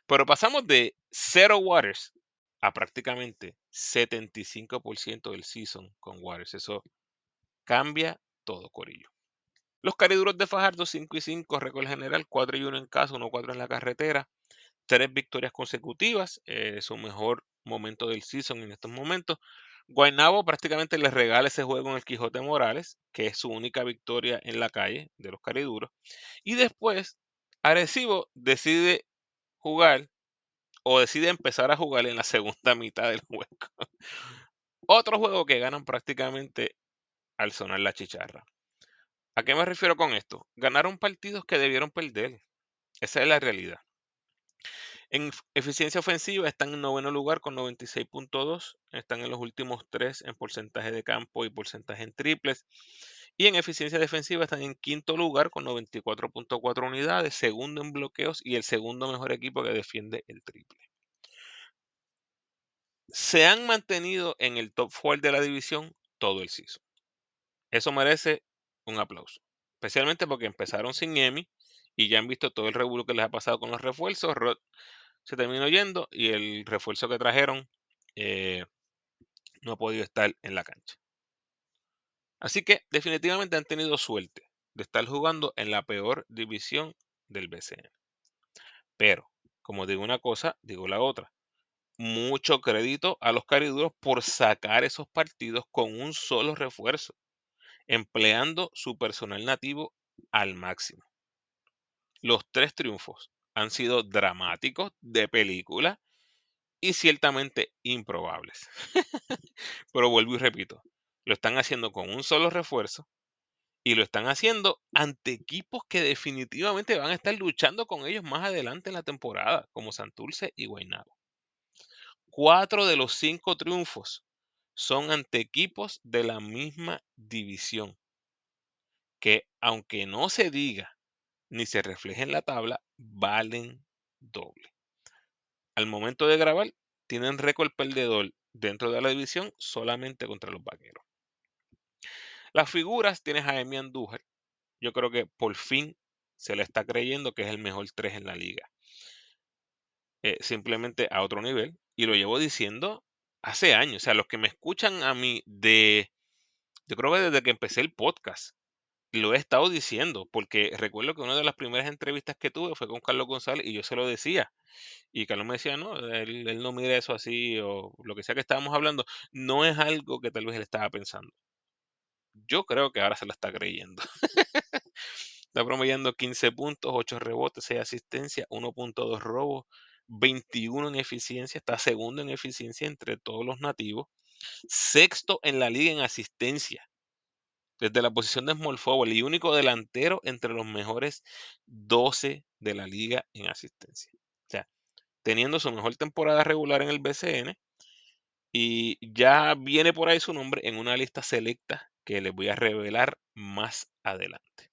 Pero pasamos de cero Waters a prácticamente 75% del season con Waters. Eso cambia todo, Corillo. Los cariduros de Fajardo 5 y 5, récord general, 4 y 1 en casa, 1 4 en la carretera, tres victorias consecutivas, eh, su mejor momento del season en estos momentos. Guaynabo prácticamente le regala ese juego en el Quijote Morales, que es su única victoria en la calle de los cariduros. Y después, Arecibo decide jugar o decide empezar a jugar en la segunda mitad del juego. Otro juego que ganan prácticamente al sonar la chicharra. ¿A qué me refiero con esto? Ganaron partidos que debieron perder. Esa es la realidad. En eficiencia ofensiva están en noveno lugar con 96.2. Están en los últimos tres en porcentaje de campo y porcentaje en triples. Y en eficiencia defensiva están en quinto lugar con 94.4 unidades, segundo en bloqueos y el segundo mejor equipo que defiende el triple. Se han mantenido en el top 4 de la división todo el season. Eso merece un aplauso. Especialmente porque empezaron sin Emi y ya han visto todo el revuelo que les ha pasado con los refuerzos. Se terminó yendo y el refuerzo que trajeron eh, no ha podido estar en la cancha. Así que definitivamente han tenido suerte de estar jugando en la peor división del BCN. Pero, como digo una cosa, digo la otra. Mucho crédito a los cariduros por sacar esos partidos con un solo refuerzo, empleando su personal nativo al máximo. Los tres triunfos han sido dramáticos, de película y ciertamente improbables. Pero vuelvo y repito, lo están haciendo con un solo refuerzo y lo están haciendo ante equipos que definitivamente van a estar luchando con ellos más adelante en la temporada, como Santurce y Guaynabo. Cuatro de los cinco triunfos son ante equipos de la misma división, que aunque no se diga ni se refleje en la tabla, valen doble. Al momento de grabar, tienen récord perdedor dentro de la división solamente contra los vaqueros. Las figuras tienes a Emi Andújar. Yo creo que por fin se le está creyendo que es el mejor 3 en la liga. Eh, simplemente a otro nivel. Y lo llevo diciendo hace años. O sea, los que me escuchan a mí de. Yo creo que desde que empecé el podcast. Lo he estado diciendo. Porque recuerdo que una de las primeras entrevistas que tuve fue con Carlos González y yo se lo decía. Y Carlos me decía, no, él, no mira eso así o lo que sea que estábamos hablando. No es algo que tal vez él estaba pensando yo creo que ahora se la está creyendo. está promediando 15 puntos, 8 rebotes, 6 asistencias, 1.2 robos, 21 en eficiencia, está segundo en eficiencia entre todos los nativos, sexto en la liga en asistencia, desde la posición de small forward y único delantero entre los mejores 12 de la liga en asistencia. O sea, teniendo su mejor temporada regular en el BCN y ya viene por ahí su nombre en una lista selecta que les voy a revelar más adelante.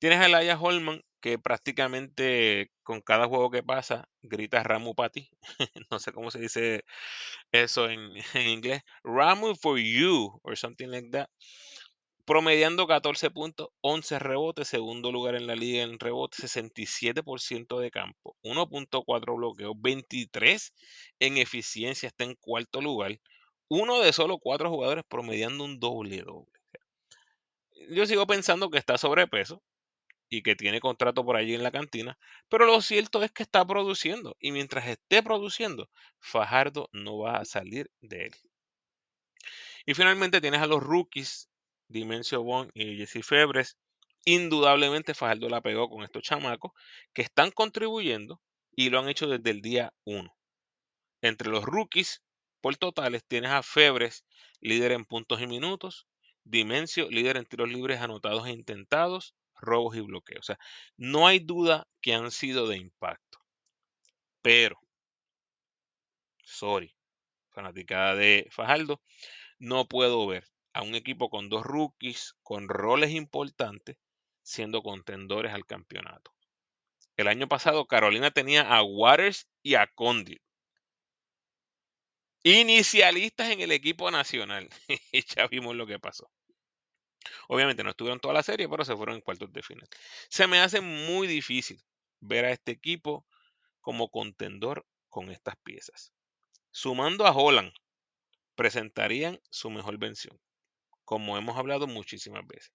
Tienes a Elijah Holman, que prácticamente con cada juego que pasa grita Ramu Pati. no sé cómo se dice eso en, en, inglés. Ramu for you, or something like that. Promediando 14 puntos, 11 rebotes, segundo lugar en la liga en rebotes, 67% de campo, 1.4 bloqueos, 23 en eficiencia, está en cuarto lugar, uno de solo cuatro jugadores promediando un doble doble. Yo sigo pensando que está sobrepeso y que tiene contrato por allí en la cantina, pero lo cierto es que está produciendo y mientras esté produciendo, Fajardo no va a salir de él. Y finalmente tienes a los rookies, Dimensio Bon y Jesse Febres. Indudablemente Fajardo la pegó con estos chamacos que están contribuyendo y lo han hecho desde el día 1. Entre los rookies por totales tienes a Febres, líder en puntos y minutos, Dimensio, líder en tiros libres anotados e intentados, robos y bloqueos. O sea, no hay duda que han sido de impacto. Pero, sorry, fanaticada de Fajardo, no puedo ver a un equipo con dos rookies con roles importantes siendo contendores al campeonato. El año pasado Carolina tenía a Waters y a Condit inicialistas en el equipo nacional. y ya vimos lo que pasó. Obviamente no estuvieron toda la serie, pero se fueron en cuartos de final. Se me hace muy difícil ver a este equipo como contendor con estas piezas. Sumando a Holland, presentarían su mejor vención, como hemos hablado muchísimas veces.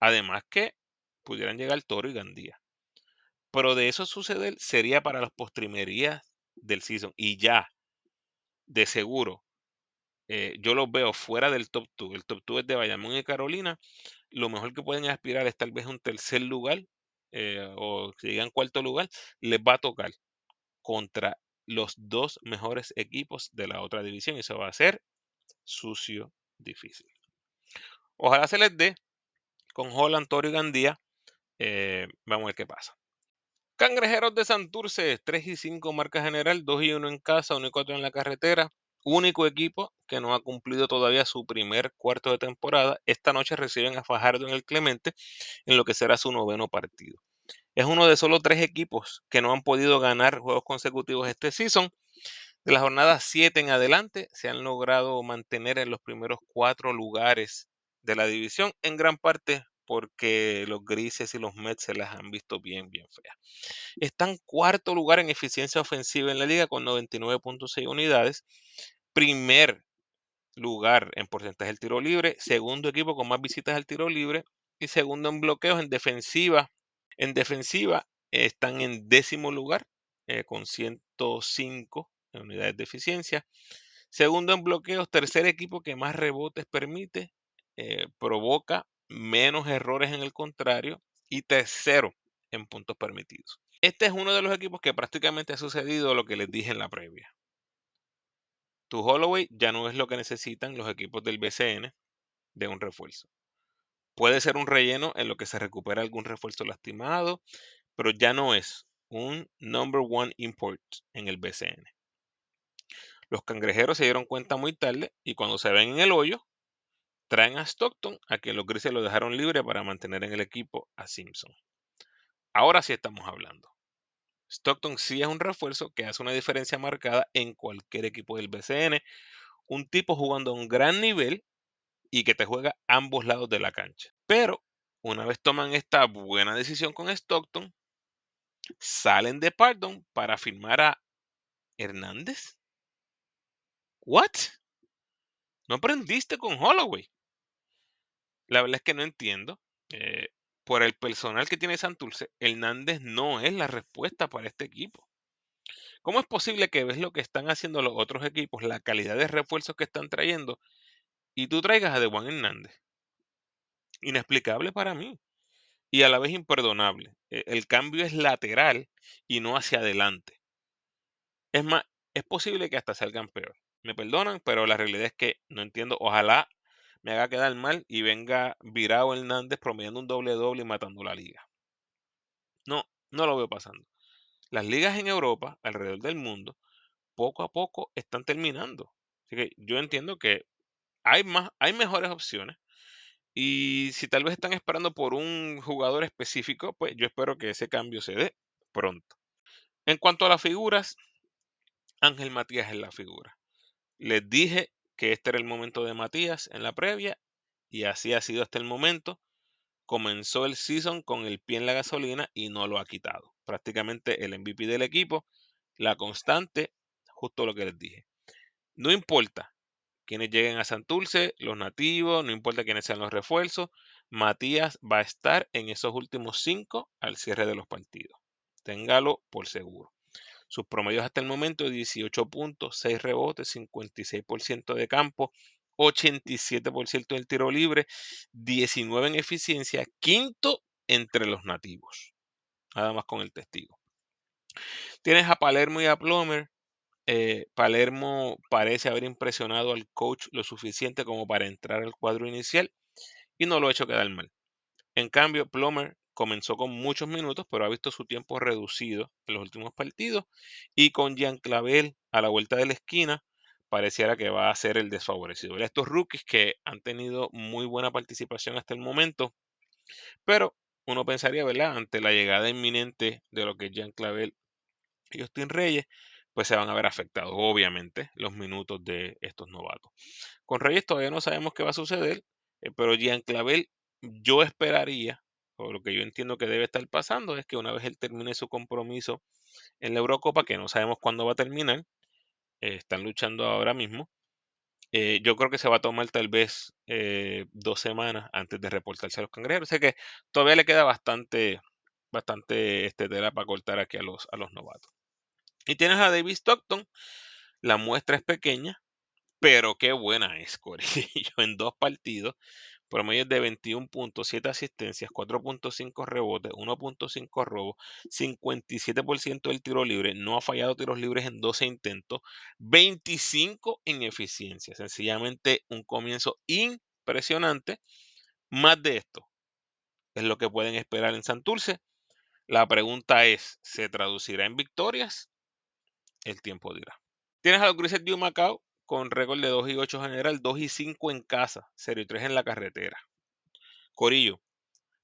Además que pudieran llegar Toro y Gandía. Pero de eso suceder sería para las postrimerías del season. Y ya, de seguro, eh, yo los veo fuera del top 2. El top 2 es de Bayamón y Carolina. Lo mejor que pueden aspirar es tal vez un tercer lugar eh, o si llegan cuarto lugar, les va a tocar contra los dos mejores equipos de la otra división. Y eso va a ser sucio, difícil. Ojalá se les dé. con Holland, Toro y Gandía. Eh, vamos a ver qué pasa. Cangrejeros de Santurce, 3 y 5 marca general, 2 y 1 en casa, 1 y 4 en la carretera. Único equipo que no ha cumplido todavía su primer cuarto de temporada. Esta noche reciben a Fajardo en el Clemente en lo que será su noveno partido. Es uno de solo tres equipos que no han podido ganar juegos consecutivos este season. De la jornada 7 en adelante se han logrado mantener en los primeros cuatro lugares de la división, en gran parte porque los grises y los Mets se las han visto bien, bien feas. Están cuarto lugar en eficiencia ofensiva en la liga con 99.6 unidades. Primer lugar en porcentaje del tiro libre. Segundo equipo con más visitas al tiro libre. Y segundo en bloqueos en defensiva. En defensiva están en décimo lugar eh, con 105 unidades de eficiencia. Segundo en bloqueos, tercer equipo que más rebotes permite, eh, provoca menos errores en el contrario y tercero en puntos permitidos. Este es uno de los equipos que prácticamente ha sucedido lo que les dije en la previa. Tu Holloway ya no es lo que necesitan los equipos del BCN de un refuerzo. Puede ser un relleno en lo que se recupera algún refuerzo lastimado, pero ya no es un number one import en el BCN. Los cangrejeros se dieron cuenta muy tarde y cuando se ven en el hoyo, traen a Stockton a que los grises lo dejaron libre para mantener en el equipo a Simpson. Ahora sí estamos hablando. Stockton sí es un refuerzo que hace una diferencia marcada en cualquier equipo del BCN. Un tipo jugando a un gran nivel y que te juega ambos lados de la cancha. Pero una vez toman esta buena decisión con Stockton, salen de Pardon para firmar a Hernández. ¿What? ¿No aprendiste con Holloway? La verdad es que no entiendo. Eh, por el personal que tiene Santurce, Hernández no es la respuesta para este equipo. ¿Cómo es posible que ves lo que están haciendo los otros equipos, la calidad de refuerzos que están trayendo, y tú traigas a Juan Hernández? Inexplicable para mí y a la vez imperdonable. E, el cambio es lateral y no hacia adelante. Es más, es posible que hasta salgan peor. Me perdonan, pero la realidad es que no entiendo. Ojalá me haga quedar mal y venga virado Hernández promediando un doble doble y matando la liga. No, no lo veo pasando. Las ligas en Europa, alrededor del mundo, poco a poco están terminando. Así que yo entiendo que hay más, hay mejores opciones. Y si tal vez están esperando por un jugador específico, pues yo espero que ese cambio se dé pronto. En cuanto a las figuras, Ángel Matías es la figura. Les dije que este era el momento de Matías en la previa y así ha sido hasta el momento. Comenzó el season con el pie en la gasolina y no lo ha quitado. Prácticamente el MVP del equipo, la constante, justo lo que les dije. No importa quienes lleguen a Santurce, los nativos, no importa quiénes sean los refuerzos, Matías va a estar en esos últimos cinco al cierre de los partidos. Téngalo por seguro. Sus promedios hasta el momento, 18 puntos, 6 rebotes, 56% de campo, 87% del tiro libre, 19 en eficiencia, quinto entre los nativos. Nada más con el testigo. Tienes a Palermo y a Plomer. Eh, Palermo parece haber impresionado al coach lo suficiente como para entrar al cuadro inicial y no lo ha hecho quedar mal. En cambio, Plomer comenzó con muchos minutos, pero ha visto su tiempo reducido en los últimos partidos. Y con Jean Clavel a la vuelta de la esquina, pareciera que va a ser el desfavorecido. Estos rookies que han tenido muy buena participación hasta el momento, pero uno pensaría, ¿verdad? Ante la llegada inminente de lo que es Jean Clavel y Justin Reyes, pues se van a ver afectados, obviamente, los minutos de estos novatos. Con Reyes todavía no sabemos qué va a suceder, eh, pero Jean Clavel, yo esperaría lo que yo entiendo que debe estar pasando es que una vez él termine su compromiso en la Eurocopa, que no sabemos cuándo va a terminar, eh, están luchando ahora mismo, eh, yo creo que se va a tomar tal vez eh, dos semanas antes de reportarse a los cangrejeros. O que todavía le queda bastante, bastante este, tela para cortar aquí a los, a los novatos. Y tienes a David Stockton. La muestra es pequeña, pero qué buena es, Corillo. En dos partidos promedio de 21 puntos, 7 asistencias, 4.5 rebotes, 1.5 robos, 57% del tiro libre, no ha fallado tiros libres en 12 intentos, 25 en eficiencia. Sencillamente un comienzo impresionante. Más de esto, es lo que pueden esperar en Santurce. La pregunta es, ¿se traducirá en victorias? El tiempo dirá. Tienes a los Grises de Macao con récord de 2 y 8 general, 2 y 5 en casa, 0 y 3 en la carretera. Corillo,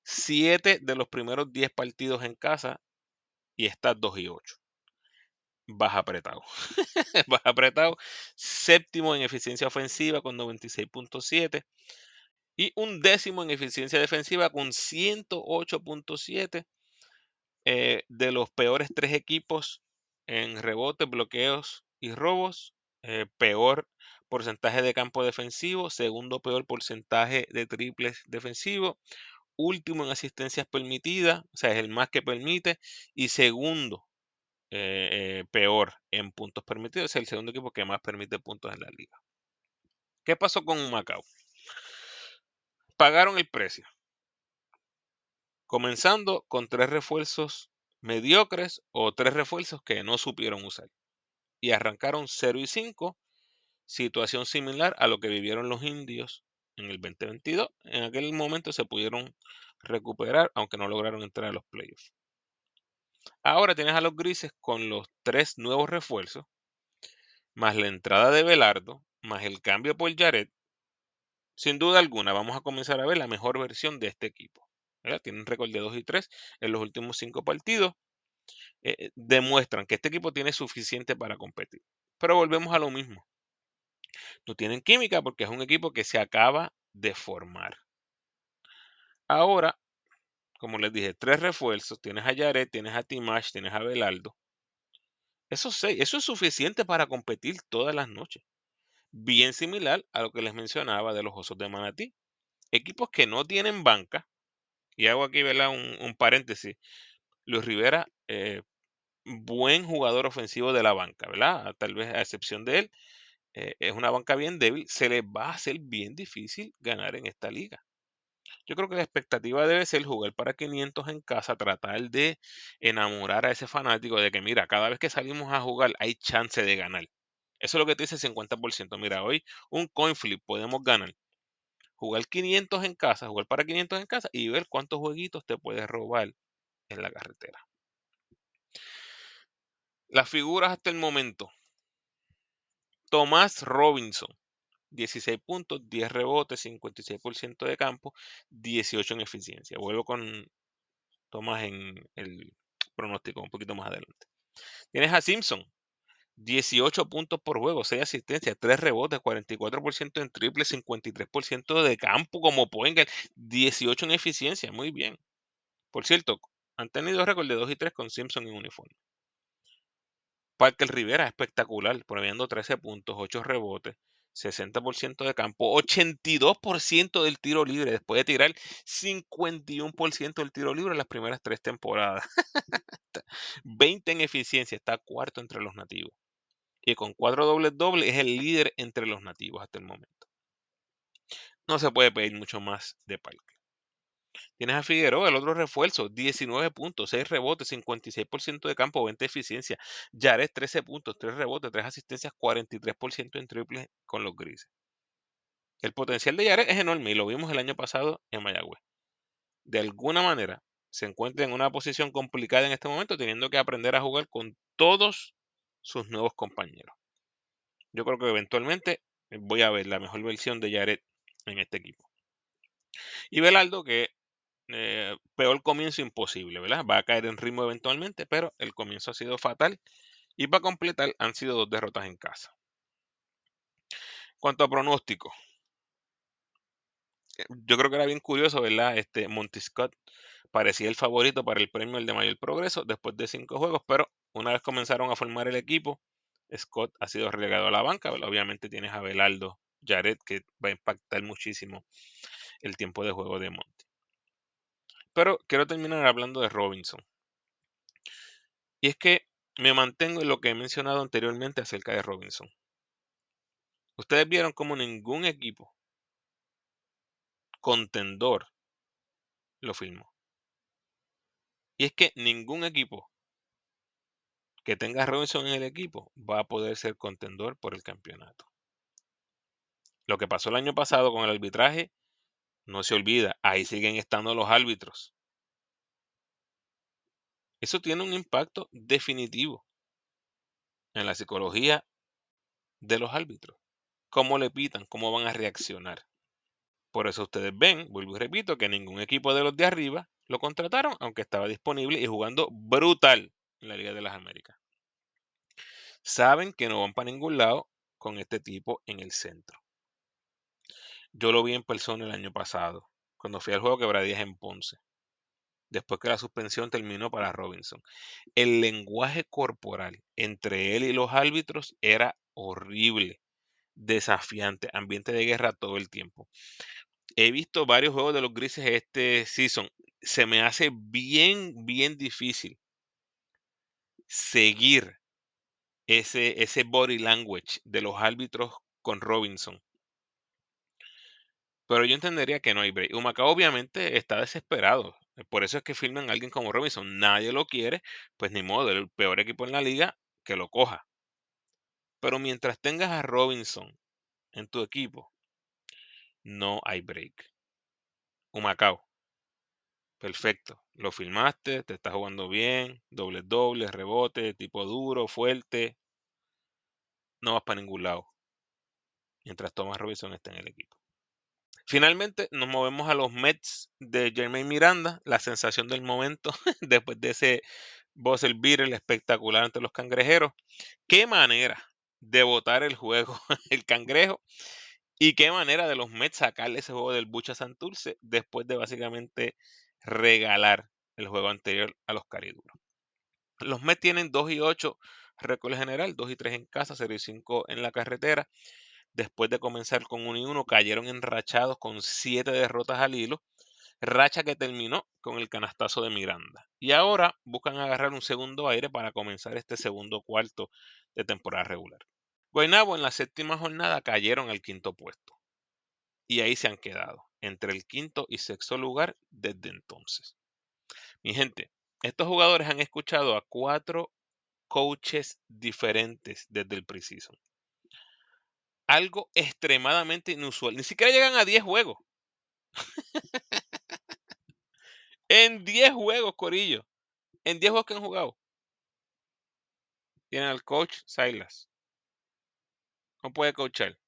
7 de los primeros 10 partidos en casa y está 2 y 8. Baja apretado. Baja apretado. Séptimo en eficiencia ofensiva con 96.7. Y un décimo en eficiencia defensiva con 108.7. Eh, de los peores tres equipos en rebotes, bloqueos y robos. Eh, peor porcentaje de campo defensivo. Segundo peor porcentaje de triples defensivo. Último en asistencias permitidas. O sea, es el más que permite. Y segundo eh, eh, peor en puntos permitidos. Es el segundo equipo que más permite puntos en la liga. ¿Qué pasó con Macao? Pagaron el precio. Comenzando con tres refuerzos mediocres o tres refuerzos que no supieron usar. Y arrancaron 0 y 5, situación similar a lo que vivieron los indios en el 2022. En aquel momento se pudieron recuperar, aunque no lograron entrar a los playoffs. Ahora tienes a los grises con los tres nuevos refuerzos, más la entrada de Belardo, más el cambio por Jared. Sin duda alguna, vamos a comenzar a ver la mejor versión de este equipo. Tienen un récord de 2 y 3 en los últimos cinco partidos. Eh, eh, demuestran que este equipo tiene suficiente para competir. Pero volvemos a lo mismo. No tienen química porque es un equipo que se acaba de formar. Ahora como les dije, tres refuerzos. Tienes a Yaret, tienes a Timash, tienes a Belaldo. Eso, eso es suficiente para competir todas las noches. Bien similar a lo que les mencionaba de los Osos de Manatí. Equipos que no tienen banca. Y hago aquí un, paréntesis. Luis Rivera, eh, buen jugador ofensivo de la banca, ¿verdad? Tal vez a excepción de él, eh, es una banca bien débil. Se les va a hacer bien difícil ganar en esta liga. Yo creo que la expectativa debe ser jugar para 500 en casa, tratar de enamorar a ese fanático de que, mira, cada vez que salimos a jugar hay chance de ganar. Eso es lo que te dice el 50%. Mira, hoy un coin flip podemos ganar. Jugar 500 en casa, jugar para 500 en casa y ver cuántos jueguitos te puedes robar en la carretera. Las figuras hasta el momento. Tomás Robinson, 16 puntos, 10 rebotes, 56% de campo, 18 en eficiencia. Vuelvo con Tomás en el pronóstico un poquito más adelante. Tienes a Simpson, 18 puntos por juego, 6 asistencias, 3 rebotes, 44% en triple, 53% de campo como Poengel, 18 en eficiencia, muy bien. Por cierto, han tenido récord de 2 y 3 con Simpson en uniforme. Parker Rivera, espectacular, promediando 13 puntos, 8 rebotes, 60% de campo, 82% del tiro libre, después de tirar 51% del tiro libre en las primeras tres temporadas. 20 en eficiencia, está cuarto entre los nativos. Y con cuatro dobles dobles es el líder entre los nativos hasta el momento. No se puede pedir mucho más de Parque. Tienes a Figueroa, el otro refuerzo, 19 puntos, 6 rebotes, 56% de campo, 20 de eficiencia. Yares, 13 puntos, 3 rebotes, 3 asistencias, 43% en triples con los grises. El potencial de Yares es enorme y lo vimos el año pasado en Mayagüez. De alguna manera se encuentra en una posición complicada en este momento, teniendo que aprender a jugar con todos sus nuevos compañeros. Yo creo que eventualmente voy a ver la mejor versión de Yaret en este equipo. Y Belaldo, que eh, peor comienzo imposible, ¿verdad? Va a caer en ritmo eventualmente, pero el comienzo ha sido fatal. Y para completar, han sido dos derrotas en casa. Cuanto a pronóstico, eh, yo creo que era bien curioso, ¿verdad? Este Monty Scott parecía el favorito para el premio el de mayor progreso después de cinco juegos, pero una vez comenzaron a formar el equipo, Scott ha sido relegado a la banca. Obviamente tienes a Belaldo, Jared, que va a impactar muchísimo el tiempo de juego de Monty. Pero quiero terminar hablando de Robinson. Y es que me mantengo en lo que he mencionado anteriormente acerca de Robinson. Ustedes vieron como ningún equipo contendor lo filmó. Y es que ningún equipo que tenga Robinson en el equipo va a poder ser contendor por el campeonato. Lo que pasó el año pasado con el arbitraje no se olvida, ahí siguen estando los árbitros. Eso tiene un impacto definitivo en la psicología de los árbitros. Cómo le pitan, cómo van a reaccionar. Por eso ustedes ven, vuelvo y repito, que ningún equipo de los de arriba lo contrataron, aunque estaba disponible y jugando brutal en la Liga de las Américas. Saben que no van para ningún lado con este tipo en el centro. Yo lo vi en persona el año pasado, cuando fui al juego Quebradías en Ponce, después que la suspensión terminó para Robinson. El lenguaje corporal entre él y los árbitros era horrible, desafiante, ambiente de guerra todo el tiempo. He visto varios juegos de los grises este season. Se me hace bien, bien difícil seguir ese, ese body language de los árbitros con Robinson. Pero yo entendería que no hay break. Humacao obviamente está desesperado. Por eso es que firman a alguien como Robinson. Nadie lo quiere, pues ni modo, el peor equipo en la liga que lo coja. Pero mientras tengas a Robinson en tu equipo, no hay break. Humacao. Perfecto. Lo filmaste, te está jugando bien, doble doble, rebote, tipo duro, fuerte. No vas para ningún lado. Mientras Thomas Robinson esté en el equipo. Finalmente nos movemos a los Mets de Jermaine Miranda, la sensación del momento después de ese buzzer beater espectacular ante los cangrejeros. Qué manera de votar el juego el cangrejo y qué manera de los Mets sacarle ese juego del Bucha Santurce después de básicamente regalar el juego anterior a los cariduros. Los Mets tienen 2 y 8 récord general, 2 y 3 en casa, 0 y 5 en la carretera. Después de comenzar con 1 y 1, cayeron enrachados con 7 derrotas al hilo, racha que terminó con el canastazo de Miranda. Y ahora buscan agarrar un segundo aire para comenzar este segundo cuarto de temporada regular. Guaynabo en la séptima jornada cayeron al quinto puesto. Y ahí se han quedado, entre el quinto y sexto lugar desde entonces. Mi gente, estos jugadores han escuchado a cuatro coaches diferentes desde el preseason. Algo extremadamente inusual. Ni siquiera llegan a 10 juegos. en 10 juegos, Corillo. En 10 juegos que han jugado. Tienen al coach Silas. No puede coachar.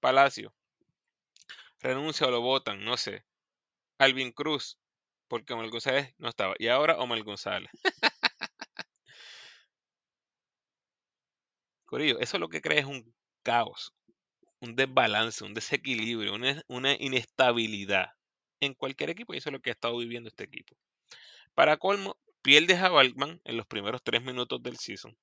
Palacio. Renuncia o lo votan, no sé. Alvin Cruz. Porque Omar González no estaba. Y ahora Omar González. Corillo, eso lo que crea es un caos, un desbalance, un desequilibrio, una, inestabilidad en cualquier equipo y eso es lo que ha estado viviendo este equipo. Para colmo, pierde a Balkman en los primeros tres minutos del season.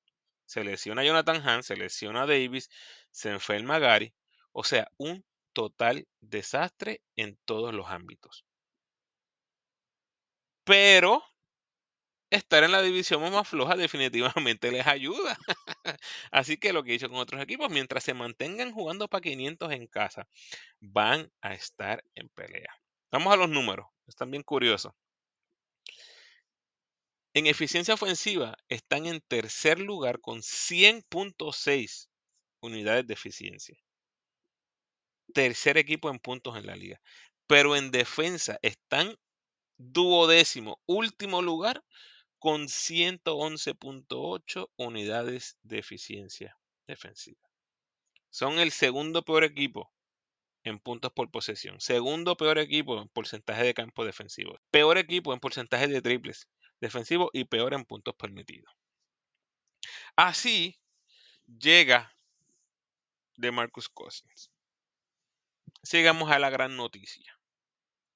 Se lesiona a Jonathan Hahn, se lesiona a Davis, se enferma Gary. O sea, un total desastre en todos los ámbitos. Pero estar en la división más floja definitivamente les ayuda. Así que lo que he dicho con otros equipos, mientras se mantengan jugando para 500 en casa, van a estar en pelea. Vamos a los números, están bien curiosos. En eficiencia ofensiva están en tercer lugar con 100.6 unidades de eficiencia. Tercer equipo en puntos en la liga. Pero en defensa están duodécimo, último lugar con 111.8 unidades de eficiencia defensiva. Son el segundo peor equipo en puntos por posesión. Segundo peor equipo en porcentaje de campo defensivo. Peor equipo en porcentaje de triples defensivos y peor en puntos permitidos. Así llega de Marcus Cousins. Sigamos a la gran noticia.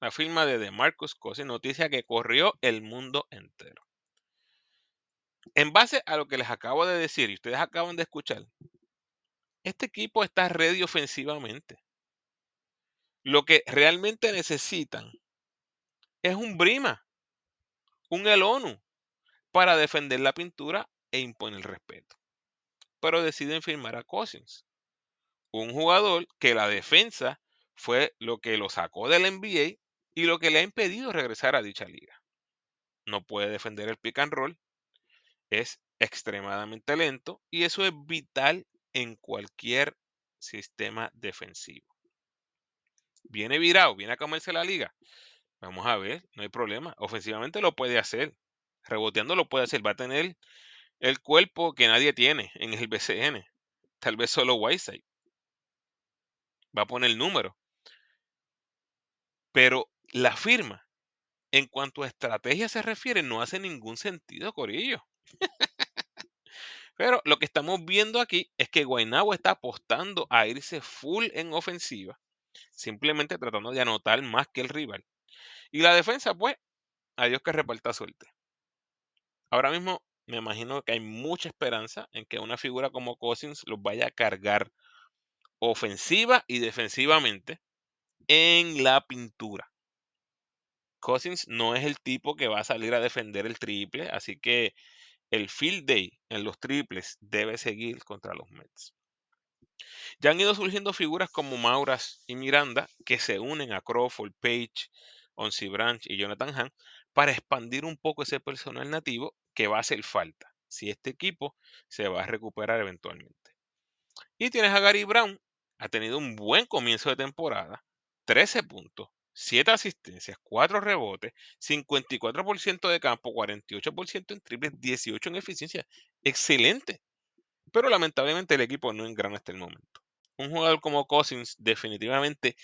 La firma de DeMarcus Cousins, noticia que corrió el mundo entero. En base a lo que les acabo de decir y ustedes acaban de escuchar, este equipo está ready ofensivamente. Lo que realmente necesitan es un Brima, un Elonu, para defender la pintura e imponer respeto. Pero deciden firmar a Cousins, un jugador que la defensa fue lo que lo sacó del NBA y lo que le ha impedido regresar a dicha liga. No puede defender el pick and roll, es extremadamente lento y eso es vital en cualquier sistema defensivo. viene virado, viene a comerse la liga. Vamos a ver, no hay problema. Ofensivamente lo puede hacer. Reboteando lo puede hacer. Va a tener el cuerpo que nadie tiene en el BCN. Tal vez solo Whiteside. Va a poner el número. Pero la firma, en cuanto a estrategia se refiere, no hace ningún sentido, Corillo. Pero lo que estamos viendo aquí es que Guaynabo está apostando a irse full en ofensiva, simplemente tratando de anotar más que el rival. Y la defensa, pues, a Dios que reparta suerte. Ahora mismo me imagino que hay mucha esperanza en que una figura como Cousins los vaya a cargar ofensiva y defensivamente en la pintura. Cousins no es el tipo que va a salir a defender el triple, así que el field day en los triples debe seguir contra los Mets. Ya han ido surgiendo figuras como Mauras y Miranda que se unen a Crawford, Page, Onsi Branch y Jonathan Hahn para expandir un poco ese personal nativo que va a hacer falta si este equipo se va a recuperar eventualmente. Y tienes a Gary Brown, ha tenido un buen comienzo de temporada, 13 puntos, 7 asistencias, 4 rebotes, 54% de campo, 48% en triples, 18 en eficiencia. Excelente. Pero lamentablemente el equipo no engrana hasta el momento. Un jugador como Cousins definitivamente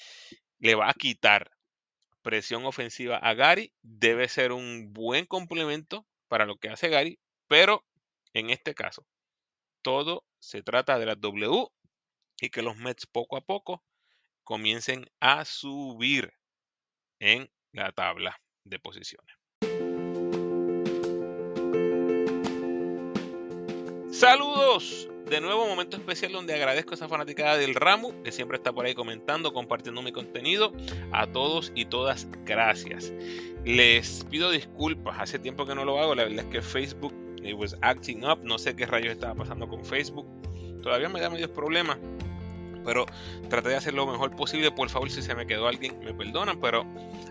le va a quitar presión ofensiva a Gary. Debe ser un buen complemento para lo que hace Gary, pero en este caso, todo se trata de la W y que los Mets poco a poco comiencen a subir en la tabla de posiciones. Saludos de nuevo, momento especial donde agradezco a esa fanaticada del ramo que siempre está por ahí comentando, compartiendo mi contenido. A todos y todas, gracias. Les pido disculpas, hace tiempo que no lo hago, la verdad es que Facebook it was acting up, no sé qué rayos estaba pasando con Facebook. Todavía me da medios problemas, pero traté de hacer lo mejor posible. Por favor, si se me quedó alguien, me perdonan, pero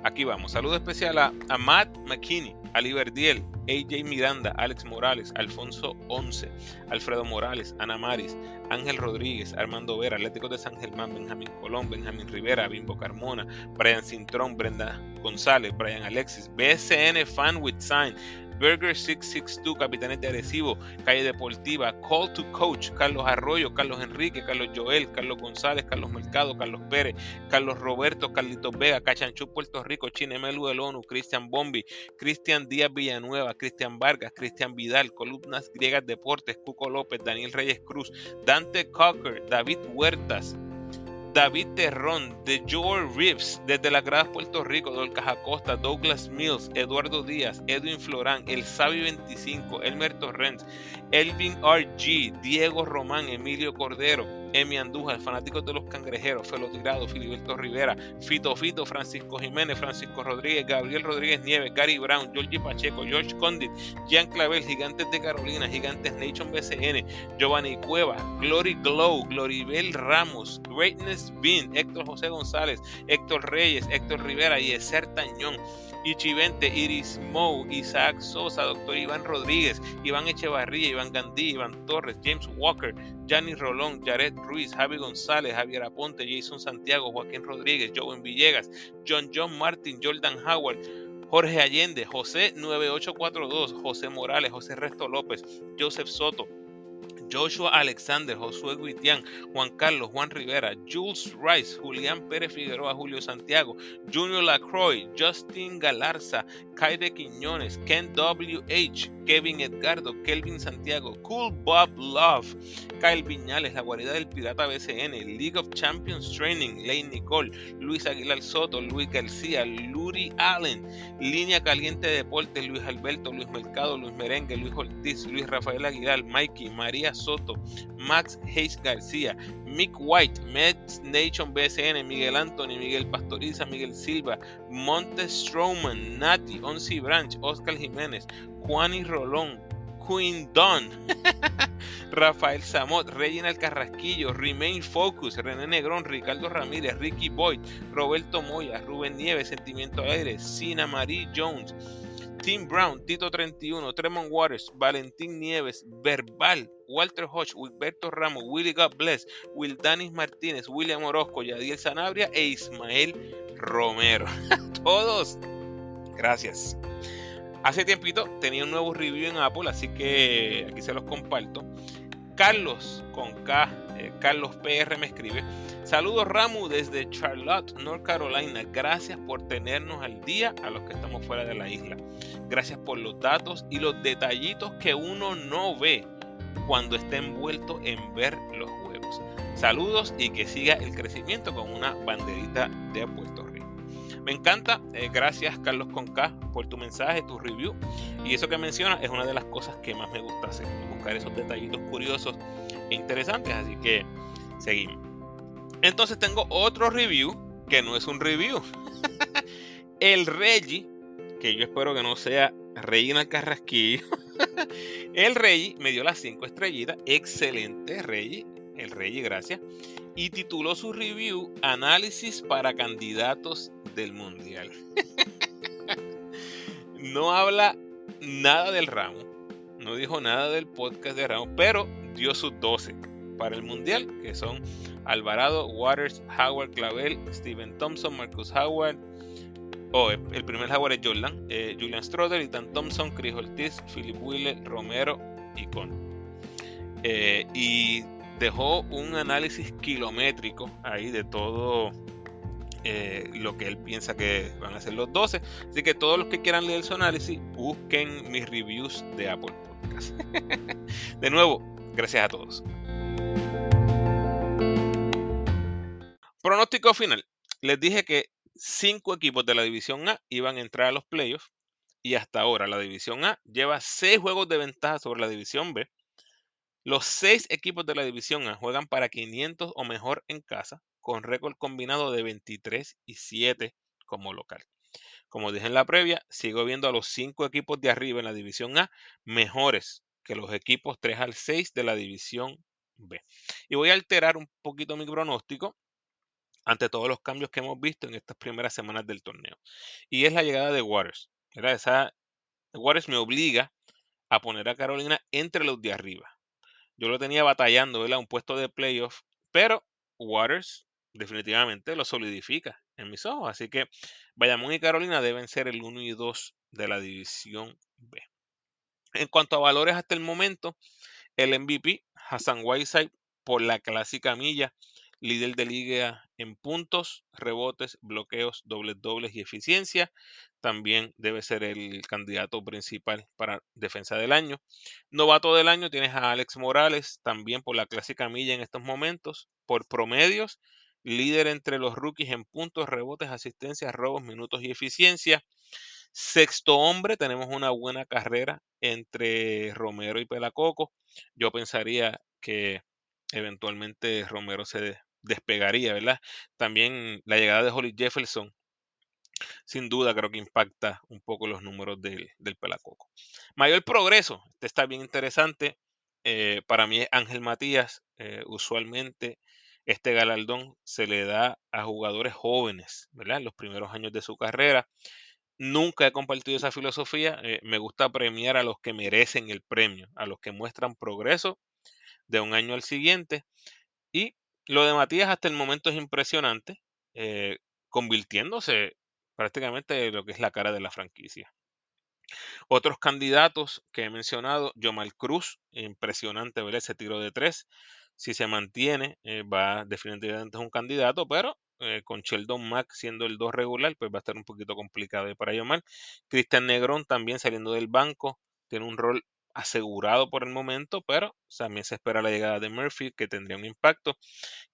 aquí vamos. Saludo especial a, Matt McKinney, a Liberdiel, AJ Miranda, Alex Morales, Alfonso Once, Alfredo Morales, Ana Maris, Ángel Rodríguez, Armando Vera, Atlético de San Germán, Benjamín Colón, Benjamín Rivera, Bimbo Carmona, Brian Cintrón, Brenda González, Brian Alexis, BSN Fan with Sign, Burger 662, Capitanete Arecibo, Calle Deportiva, Call to Coach, Carlos Arroyo, Carlos Enrique, Carlos Joel, Carlos González, Carlos Mercado, Carlos Pérez, Carlos Roberto, Carlitos Vega, Cachanchú, Puerto Rico, Chinemelu del ONU, Cristian Bombi, Cristian Díaz Villanueva, Cristian Vargas, Cristian Vidal, Columnas Griegas Deportes, Cuco López, Daniel Reyes Cruz, Dante Cocker, David Huertas, David Terrón, de Joel Reeves, desde la Gradas Puerto Rico, Dolcas Acosta, Douglas Mills, Eduardo Díaz, Edwin Florán, El Sabio 25, Elmer Torrens, Elvin RG, Diego Román, Emilio Cordero, Emi Andújar, fanáticos de los cangrejeros, Felo Tirado, Filiberto Rivera, Fito Fito, Francisco Jiménez, Francisco Rodríguez, Gabriel Rodríguez Nieves, Gary Brown, Georgie Pacheco, George Condit, Jean Clavel, Gigantes de Carolina, Gigantes Nation BCN, Giovanni Cueva, Glory Glow, Gloribel Ramos, Greatness Bean, Héctor José González, Héctor Reyes, Héctor Rivera y Ezer Tañón. Ichivente, Iris Mou, Isaac Sosa, Doctor Iván Rodríguez, Iván Echevarría, Iván Gandí, Iván Torres, James Walker, Gianni Rolón, Jared Ruiz, Javi González, Javier Aponte, Jason Santiago, Joaquín Rodríguez, Joven Villegas, John John Martin, Jordan Howard, Jorge Allende, José 9842, José Morales, José Resto López, Joseph Soto, Joshua Alexander, Josué Guitián, Juan Carlos, Juan Rivera, Jules Rice, Julián Pérez Figueroa, Julio Santiago, Junior Lacroix, Justin Galarza, Kaide Quiñones, Ken W.H., Kevin Edgardo, Kelvin Santiago, Cool Bob Love, Kyle Viñales, La Guarida del Pirata BCN, League of Champions Training, Lane Nicole, Luis Aguilar Soto, Luis García, Luri Allen, Línea Caliente Deportes, Luis Alberto, Luis Mercado, Luis Merengue, Luis Ortiz, Luis Rafael Aguilar, Mikey, María Soto, Max Hayes García, Mick White, Mets Nation BSN, Miguel Anthony, Miguel Pastoriza, Miguel Silva, Montes Strowman, Nati, Onsi Branch, Oscar Jiménez, Juani Rolón, Queen Don, Rafael Samot, Reginald Carrasquillo, Remain Focus, René Negrón, Ricardo Ramírez, Ricky Boyd, Roberto Moya, Rubén Nieves, Sentimiento Aire, Sina Marie Jones, Tim Brown, Tito 31, Tremont Waters, Valentín Nieves, Verbal, Walter Hodge, Wilberto Ramos, Willy God Bless, Wildanis Martínez, William Orozco, Yadiel Sanabria e Ismael Romero. Todos. Gracias. Hace tiempito tenía un nuevo review en Apple, así que aquí se los comparto. Carlos con K, eh, Carlos PR me escribe. Saludos Ramu desde Charlotte, North Carolina. Gracias por tenernos al día a los que estamos fuera de la isla. Gracias por los datos y los detallitos que uno no ve cuando está envuelto en ver los juegos. Saludos y que siga el crecimiento con una banderita de Rico. Me encanta, eh, gracias Carlos Conca por tu mensaje, tu review. Y eso que mencionas es una de las cosas que más me gusta hacer, buscar esos detallitos curiosos e interesantes. Así que seguimos. Entonces tengo otro review que no es un review. el Reggie, que yo espero que no sea Reina Carrasquillo. el Reggie me dio las 5 estrellitas. Excelente, Reggie. El Reggie, gracias. Y tituló su review Análisis para candidatos del Mundial. no habla nada del ramo. No dijo nada del podcast de ramo, pero dio sus 12 para el Mundial, que son Alvarado, Waters, Howard, Clavel, Steven Thompson, Marcus Howard. Oh, el primer Howard es Jordan, eh, Julian Stroder, Ethan Thompson, Chris Ortiz, Philip Wheeler, Romero y Con. Eh, y dejó un análisis kilométrico ahí de todo eh, lo que él piensa que van a ser los 12. Así que todos los que quieran leer su análisis, busquen mis reviews de Apple Podcast. de nuevo, gracias a todos. Pronóstico final. Les dije que cinco equipos de la División A iban a entrar a los playoffs y hasta ahora la División A lleva seis juegos de ventaja sobre la División B. Los seis equipos de la División A juegan para 500 o mejor en casa, con récord combinado de 23 y 7 como local. Como dije en la previa, sigo viendo a los cinco equipos de arriba en la División A mejores que los equipos 3 al 6 de la División B. Y voy a alterar un poquito mi pronóstico ante todos los cambios que hemos visto en estas primeras semanas del torneo. Y es la llegada de Waters. Waters me obliga a poner a Carolina entre los de arriba. Yo lo tenía batallando, ¿verdad? Un puesto de playoff, pero Waters definitivamente lo solidifica en mis ojos. Así que Bayamón y Carolina deben ser el 1 y 2 de la división B. En cuanto a valores hasta el momento, el MVP, Hassan Whiteside, por la clásica milla, líder de liga en puntos, rebotes, bloqueos, dobles dobles y eficiencia. También debe ser el candidato principal para defensa del año. Novato del año tienes a Alex Morales, también por la clásica milla en estos momentos, por promedios, líder entre los rookies en puntos, rebotes, asistencias, robos, minutos y eficiencia. Sexto hombre, tenemos una buena carrera entre Romero y Pelacoco. Yo pensaría que eventualmente Romero se despegaría, ¿verdad? También la llegada de Holly Jefferson, sin duda creo que impacta un poco los números del, Pelacoco. Mayor progreso, este está bien interesante. Eh, para mí Ángel Matías. Eh, usualmente este galardón se le da a jugadores jóvenes, ¿verdad? Los primeros años de su carrera. Nunca he compartido esa filosofía. Eh, me gusta premiar a los que merecen el premio, a los que muestran progreso de un año al siguiente. Y lo de Matías hasta el momento es impresionante, eh, convirtiéndose prácticamente en lo que es la cara de la franquicia. Otros candidatos que he mencionado, Yomal Cruz, impresionante ver ese tiro de tres. Si se mantiene, eh, va definitivamente es un candidato, pero eh, con Sheldon Mack siendo el 2 regular, pues va a estar un poquito complicado para Yomal. Cristian Negrón también saliendo del banco, tiene un rol asegurado por el momento, pero también se espera la llegada de Murphy, que tendría un impacto.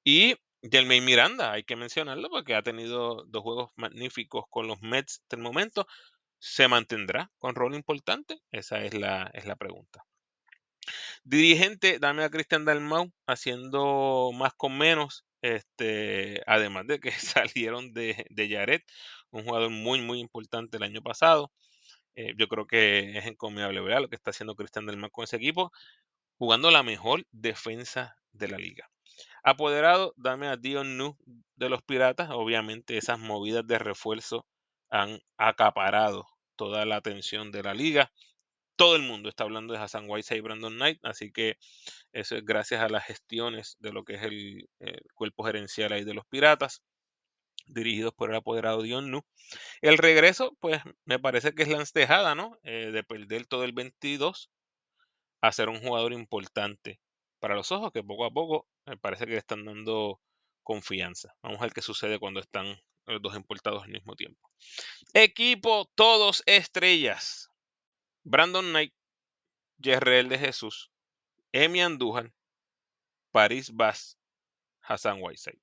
Y Delmay Miranda, hay que mencionarlo porque ha tenido dos juegos magníficos con los Mets del momento. ¿Se mantendrá con rol importante? Esa es la, es la pregunta. Dirigente, dame a Cristian Dalmau haciendo más con menos. Este, además de que salieron de, de Yaret, un jugador muy, muy importante el año pasado. Eh, yo creo que es encomiable ¿verdad? lo que está haciendo Cristian Del Mar con ese equipo, jugando la mejor defensa de la liga. Apoderado, dame a Dion Nu de los Piratas. Obviamente esas movidas de refuerzo han acaparado toda la atención de la liga. Todo el mundo está hablando de Hassan Whiteside y Brandon Knight, así que eso es gracias a las gestiones de lo que es el, cuerpo gerencial ahí de los Piratas, dirigidos por el apoderado Dion Nu. El regreso, pues me parece que es la encejada, ¿no? Eh, de perder todo el 22 a ser un jugador importante para los ojos, que poco a poco me parece que le están dando confianza. Vamos a ver qué sucede cuando están los dos importados al mismo tiempo. Equipo, todos estrellas. Brandon Knight, Jerrel de Jesús, Emi Andújar, Paris Bass, Hassan Whiteside.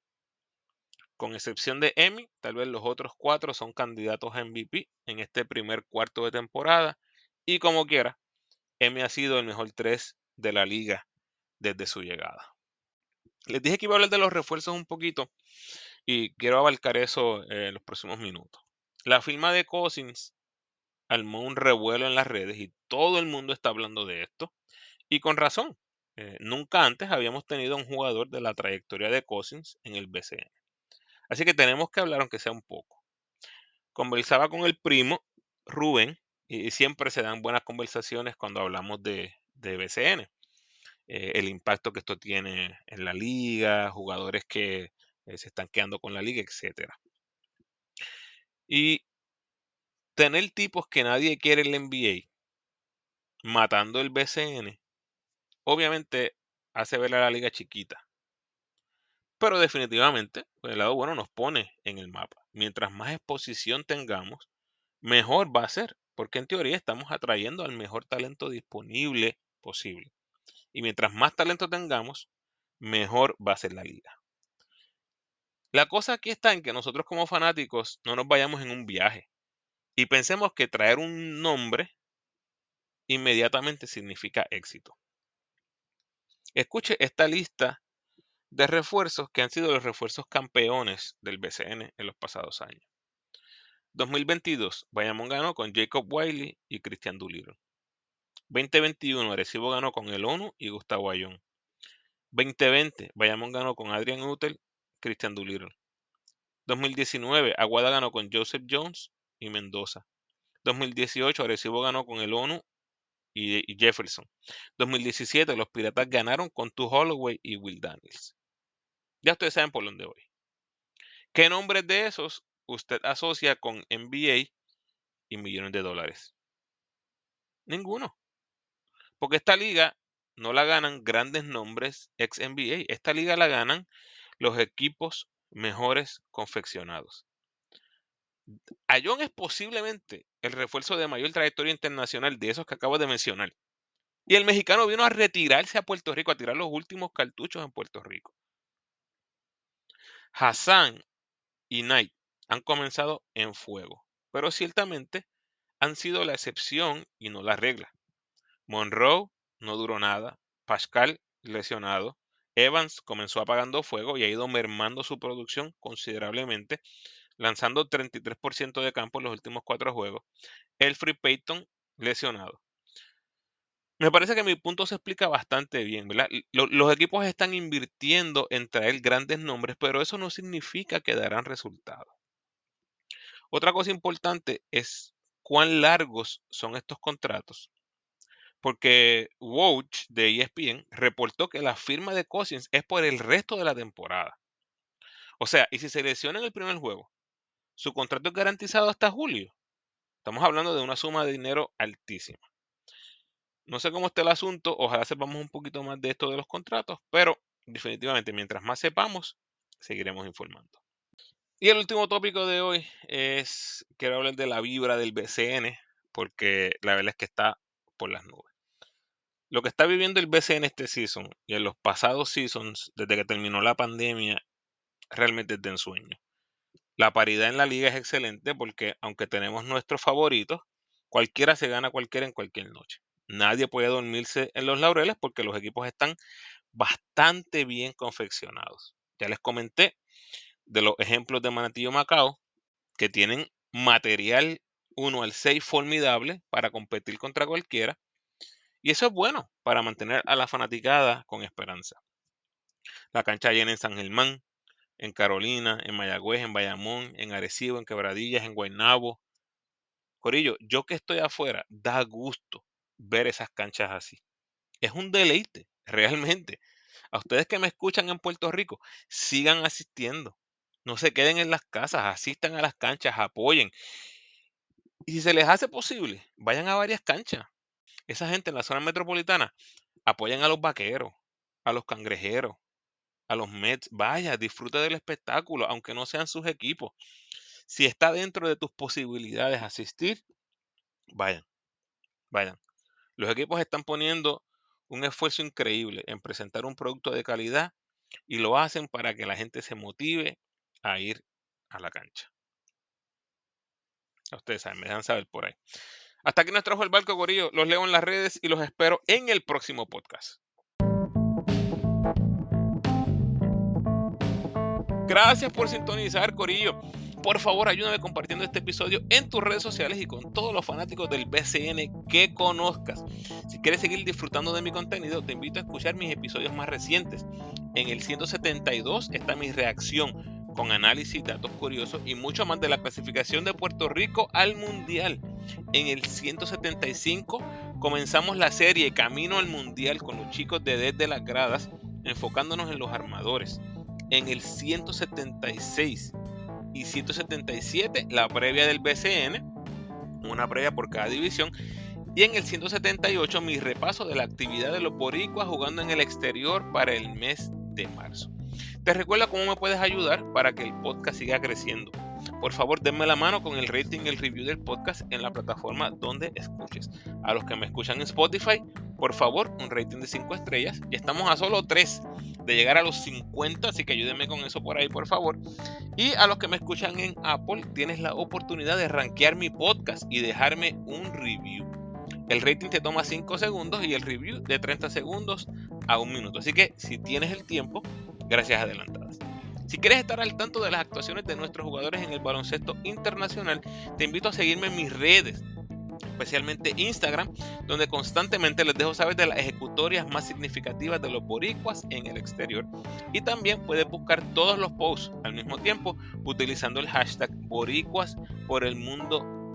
Con excepción de Emi, tal vez los otros cuatro son candidatos a MVP en este primer cuarto de temporada. Y como quiera, Emi ha sido el mejor tres de la liga desde su llegada. Les dije que iba a hablar de los refuerzos un poquito y quiero abarcar eso en los próximos minutos. La firma de Cousins armó un revuelo en las redes y todo el mundo está hablando de esto. Y con razón. Eh, nunca antes habíamos tenido un jugador de la trayectoria de Cousins en el BCN. Así que tenemos que hablar, aunque sea un poco. Conversaba con el primo Rubén y siempre se dan buenas conversaciones cuando hablamos de, BCN. Eh, el impacto que esto tiene en la liga, jugadores que eh, se están quedando con la liga, etc. Y tener tipos que nadie quiere en la NBA matando el BCN, obviamente hace ver a la liga chiquita. Pero definitivamente, el lado bueno nos pone en el mapa. Mientras más exposición tengamos, mejor va a ser, porque en teoría estamos atrayendo al mejor talento disponible posible. Y mientras más talento tengamos, mejor va a ser la liga. La cosa aquí está en que nosotros como fanáticos no nos vayamos en un viaje y pensemos que traer un nombre inmediatamente significa éxito. Escuche esta lista de refuerzos que han sido los refuerzos campeones del BCN en los pasados años. 2022, Bayamón ganó con Jacob Wiley y Christian Doolittle. 2021, Arecibo ganó con el ONU y Gustavo Ayón. 2020, Bayamón ganó con Adrian Utel, Christian Doolittle. 2019, Aguada ganó con Joseph Jones y Mendoza. 2018, Arecibo ganó con el ONU y, Jefferson. 2017, los Piratas ganaron con Tu Holloway y Will Daniels. Ya ustedes saben por dónde voy. ¿Qué nombres de esos usted asocia con NBA y millones de dólares? Ninguno. Porque esta liga no la ganan grandes nombres ex NBA. Esta liga la ganan los equipos mejores confeccionados. Ayón es posiblemente el refuerzo de mayor trayectoria internacional de esos que acabo de mencionar. Y el mexicano vino a retirarse a Puerto Rico, a tirar los últimos cartuchos en Puerto Rico. Hassan y Knight han comenzado en fuego, pero ciertamente han sido la excepción y no la regla. Monroe no duró nada, Pascal lesionado, Evans comenzó apagando fuego y ha ido mermando su producción considerablemente, lanzando 33% de campo en los últimos cuatro juegos. Elfrey Payton lesionado. Me parece que mi punto se explica bastante bien, ¿verdad? Los equipos están invirtiendo en traer grandes nombres, pero eso no significa que darán resultados. Otra cosa importante es cuán largos son estos contratos. Porque Woj de ESPN reportó que la firma de Cousins es por el resto de la temporada. O sea, y si se lesiona en el primer juego, su contrato es garantizado hasta julio. Estamos hablando de una suma de dinero altísima. No sé cómo está el asunto, ojalá sepamos un poquito más de esto de los contratos, pero definitivamente mientras más sepamos, seguiremos informando. Y el último tópico de hoy es, quiero hablar de la vibra del BCN, porque la verdad es que está por las nubes. Lo que está viviendo el BCN este season y en los pasados seasons, desde que terminó la pandemia, realmente es de ensueño. La paridad en la liga es excelente porque aunque tenemos nuestros favoritos, cualquiera se gana cualquiera en cualquier noche. Nadie puede dormirse en los laureles porque los equipos están bastante bien confeccionados. Ya les comenté de los ejemplos de Manatillo Macao que tienen material 1 al 6 formidable para competir contra cualquiera. Y eso es bueno para mantener a la fanaticada con esperanza. La cancha llena en San Germán, en Carolina, en Mayagüez, en Bayamón, en Arecibo, en Quebradillas, en Guaynabo, Corillo, yo que estoy afuera, da gusto ver esas canchas así. Es un deleite, realmente. A ustedes que me escuchan en Puerto Rico, sigan asistiendo. No se queden en las casas, asistan a las canchas, apoyen. Y si se les hace posible, vayan a varias canchas. Esa gente en la zona metropolitana apoyan a los vaqueros, a los cangrejeros, a los Mets. Vaya, disfruta del espectáculo, aunque no sean sus equipos. Si está dentro de tus posibilidades asistir, vayan, vayan. Los equipos están poniendo un esfuerzo increíble en presentar un producto de calidad y lo hacen para que la gente se motive a ir a la cancha. Ustedes saben, me dejan saber por ahí. Hasta aquí nos trajo el barco Gorillo. Los leo en las redes y los espero en el próximo podcast. Gracias por sintonizar, Corillo. Por favor, ayúdame compartiendo este episodio en tus redes sociales y con todos los fanáticos del BCN que conozcas. Si quieres seguir disfrutando de mi contenido, te invito a escuchar mis episodios más recientes. En el 172 está mi reacción con análisis, datos curiosos y mucho más de la clasificación de Puerto Rico al Mundial. En el 175 comenzamos la serie Camino al Mundial con los chicos de Desde las Gradas, enfocándonos en los armadores. En el 176 y 177 la previa del BCN, una previa por cada división. Y en el 178 mi repaso de la actividad de los boricuas jugando en el exterior para el mes de marzo. Te recuerda cómo me puedes ayudar para que el podcast siga creciendo. Por favor, denme la mano con el rating y el review del podcast en la plataforma donde escuches. A los que me escuchan en Spotify, por favor, un rating de 5 estrellas. Y estamos a solo 3 de llegar a los 50, así que ayúdenme con eso por ahí, por favor. Y a los que me escuchan en Apple, tienes la oportunidad de rankear mi podcast y dejarme un review. El rating te toma 5 segundos y el review de 30 segundos a un minuto. Así que si tienes el tiempo, gracias adelantadas. Si quieres estar al tanto de las actuaciones de nuestros jugadores en el baloncesto internacional, te invito a seguirme en mis redes especialmente Instagram, donde constantemente les dejo saber de las ejecutorias más significativas de los boricuas en el exterior. Y también puedes buscar todos los posts al mismo tiempo utilizando el hashtag boricuas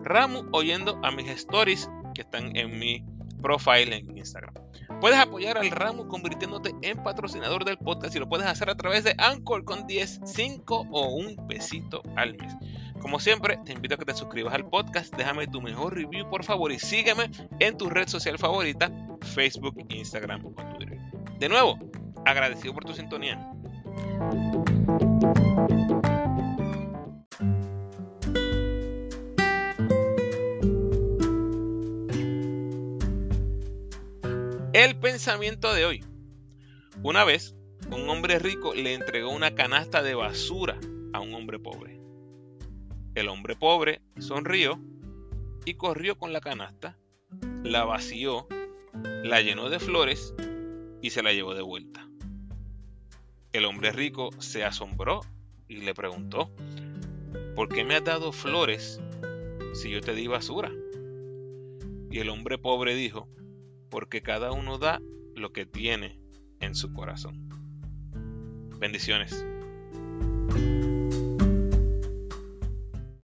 Ramu, oyendo a mis stories que están en mi profile en Instagram. Puedes apoyar al ramo convirtiéndote en patrocinador del podcast y lo puedes hacer a través de Anchor con 10, 5 o un pesito al mes. Como siempre, te invito a que te suscribas al podcast, déjame tu mejor review por favor y sígueme en tu red social favorita, Facebook, Instagram o Twitter. De nuevo, agradecido por tu sintonía. El pensamiento de hoy. Una vez, un hombre rico le entregó una canasta de basura a un hombre pobre. El hombre pobre sonrió y corrió con la canasta, la vació, la llenó de flores y se la llevó de vuelta. El hombre rico se asombró y le preguntó, ¿por qué me has dado flores si yo te di basura? Y el hombre pobre dijo, porque cada uno da lo que tiene en su corazón. Bendiciones.